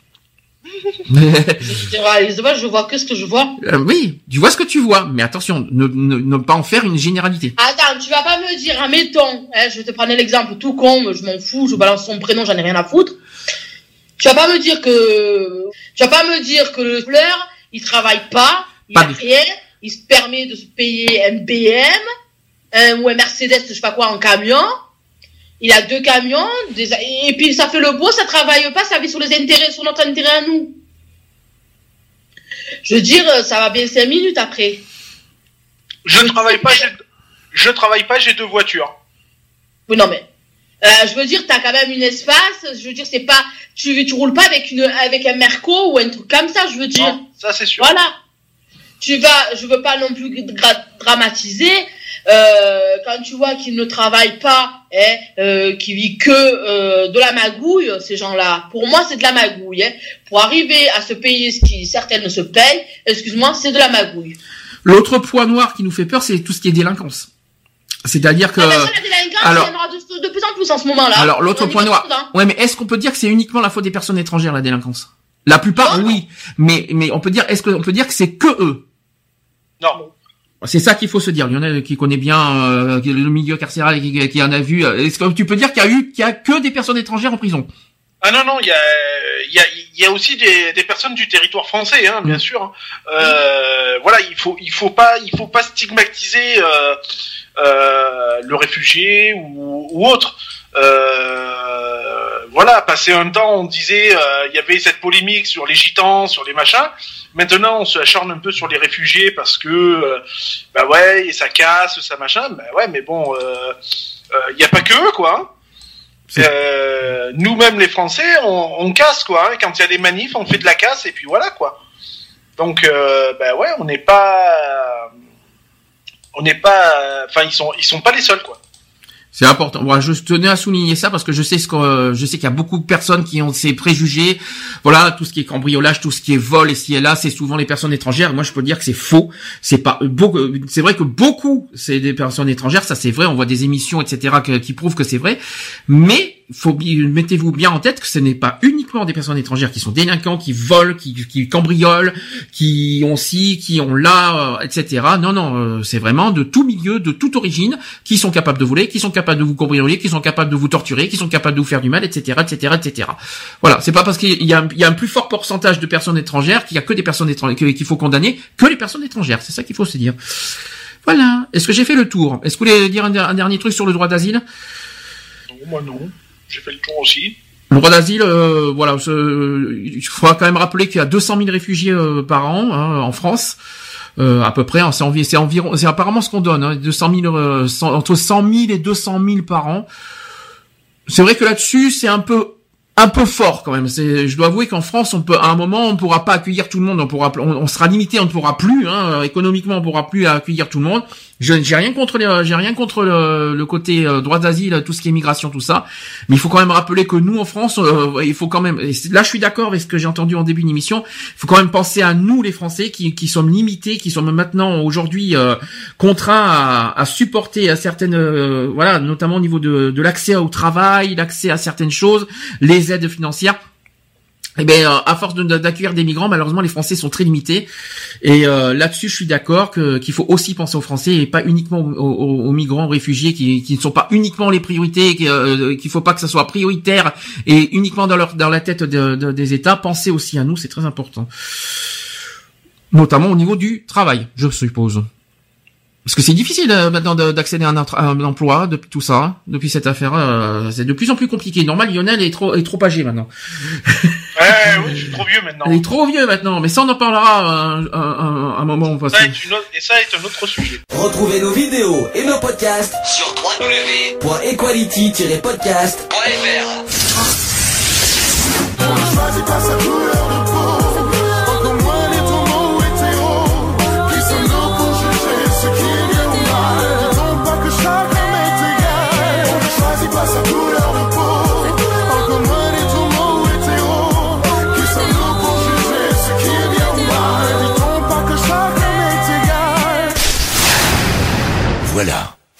je vois que ce que je vois. Euh, oui, tu vois ce que tu vois, mais attention, ne, ne, pas en faire une généralité. Attends, tu vas pas me dire, admettons, hein, je vais te prendre l'exemple tout con, je m'en fous, je balance son prénom, j'en ai rien à foutre. Tu vas pas me dire que, tu vas pas me dire que le fleur, il travaille pas, il a rien, il se permet de se payer un BM, ou un Mercedes, je sais pas quoi, en camion. Il a deux camions, et puis ça fait le beau, ça travaille pas, ça vit sur les intérêts, sur notre intérêt à nous. Je veux dire, ça va bien cinq minutes après. Je ne travaille pas, je travaille pas, j'ai deux voitures. Oui, non mais, euh, je veux dire, tu as quand même une espace. Je veux dire, c'est pas, tu tu roules pas avec une avec un Merco ou un truc comme ça. Je veux dire. Non, ça c'est sûr. Voilà. Tu vas, je veux pas non plus dramatiser. Euh, quand tu vois qu'ils ne travaillent pas, hein, euh, qui vit que euh, de la magouille, ces gens-là, pour moi c'est de la magouille. Hein. Pour arriver à se payer ce qui certaines se payent, excuse-moi, c'est de la magouille. L'autre point noir qui nous fait peur, c'est tout ce qui est délinquance. C'est-à-dire que. Ah ben alors, il y en aura de, plus en plus en ce moment-là. Alors l'autre point noir. Hein. Ouais, mais est-ce qu'on peut dire que c'est uniquement la faute des personnes étrangères la délinquance? La plupart, oui. Mais mais on peut dire, est-ce qu'on peut dire que c'est que eux? Non. C'est ça qu'il faut se dire. Il y en a qui connaît bien euh, le milieu carcéral et qui, en a vu. Est-ce que tu peux dire qu'il y a eu qu'il y a que des personnes étrangères en prison? Ah non, non, il y a, y, a, y a aussi des, des personnes du territoire français, hein, bien sûr. Hein. Euh, voilà, il faut, il faut pas, il faut pas stigmatiser euh, euh, le réfugié ou, ou autre. Euh, voilà, passé un temps, on disait, euh, il y avait cette polémique sur les gitans, sur les machins. Maintenant, on se acharne un peu sur les réfugiés parce que, euh, bah ouais, et ça casse, ça machin. Bah ouais, mais bon, il n'y a pas que eux, quoi. Hein. Euh, nous-mêmes les Français, on, on casse quoi. Hein. Quand il y a des manifs, on fait de la casse et puis voilà quoi. Donc euh, ben ouais, on n'est pas, on n'est pas, enfin ils sont, ils sont pas les seuls quoi. C'est important. Moi, je tenais à souligner ça parce que je sais ce que je sais qu'il y a beaucoup de personnes qui ont ces préjugés. Voilà, tout ce qui est cambriolage, tout ce qui est vol et ci et là, c'est souvent les personnes étrangères. Moi, je peux dire que c'est faux. C'est pas. C'est vrai que beaucoup, c'est des personnes étrangères. Ça, c'est vrai. On voit des émissions, etc., qui prouvent que c'est vrai. Mais faut mettez-vous bien en tête que ce n'est pas uniquement des personnes étrangères qui sont délinquants, qui volent, qui, qui cambriolent, qui ont ci, qui ont là, euh, etc. Non, non, euh, c'est vraiment de tout milieu, de toute origine, qui sont capables de voler, qui sont capables de vous cambrioler, qui sont capables de vous torturer, qui sont capables de vous faire du mal, etc., etc., etc. Voilà, c'est pas parce qu'il y a, un plus fort pourcentage de personnes étrangères qu'il y a que des personnes étrangères qu'il faut condamner que les personnes étrangères. C'est ça qu'il faut se dire. Voilà. Est-ce que j'ai fait le tour? Est-ce que vous voulez dire un, un dernier truc sur le droit d'asile? Non, moi non j'ai fait le tour aussi. Le droit d'asile, euh, voilà, il faudra quand même rappeler qu'il y a 200 000 réfugiés euh, par an hein, en France. Euh, à peu près, hein, c'est environ, c'est apparemment ce qu'on donne, hein, 200 000, entre 100 000 et 200 000 par an. C'est vrai que là-dessus, c'est un peu un peu fort quand même. C'est, je dois avouer qu'en France, on peut, à un moment, on pourra pas accueillir tout le monde. On pourra, on, sera limité, on ne pourra plus. Hein, économiquement, on pourra plus accueillir tout le monde. Je j'ai rien contre les, j'ai rien contre le, côté euh, droit d'asile, tout ce qui est immigration, tout ça. Mais il faut quand même rappeler que nous en France, euh, il faut quand même. là, je suis d'accord avec ce que j'ai entendu en début d'émission. Il faut quand même penser à nous, les Français, qui, qui sommes limités, qui sommes maintenant aujourd'hui euh, contraints à, à, supporter à certaines, voilà, notamment au niveau de, de l'accès au travail, l'accès à certaines choses, aides financières eh bien, euh, à force d'accueillir des migrants, malheureusement, les Français sont très limités. Et euh, là-dessus, je suis d'accord qu'il faut aussi penser aux Français et pas uniquement aux, migrants, aux réfugiés, qui, ne sont pas uniquement les priorités, qu'il euh, qu'il faut pas que ça soit prioritaire et uniquement dans leur dans la tête des États. Pensez aussi à nous, c'est très important, notamment au niveau du travail, je suppose. Parce que c'est difficile euh, maintenant d'accéder à, un, emploi depuis tout ça, depuis cette affaire. Euh, c'est de plus en plus compliqué. Normal, Lionel est trop est trop âgé maintenant. Ouais, oui, je suis trop vieux maintenant. Il est trop vieux maintenant, mais ça on en parlera un, un, un moment. Ça est une autre, et ça est un autre sujet. Retrouvez nos vidéos et nos podcasts sur www.equality-podcast.fr.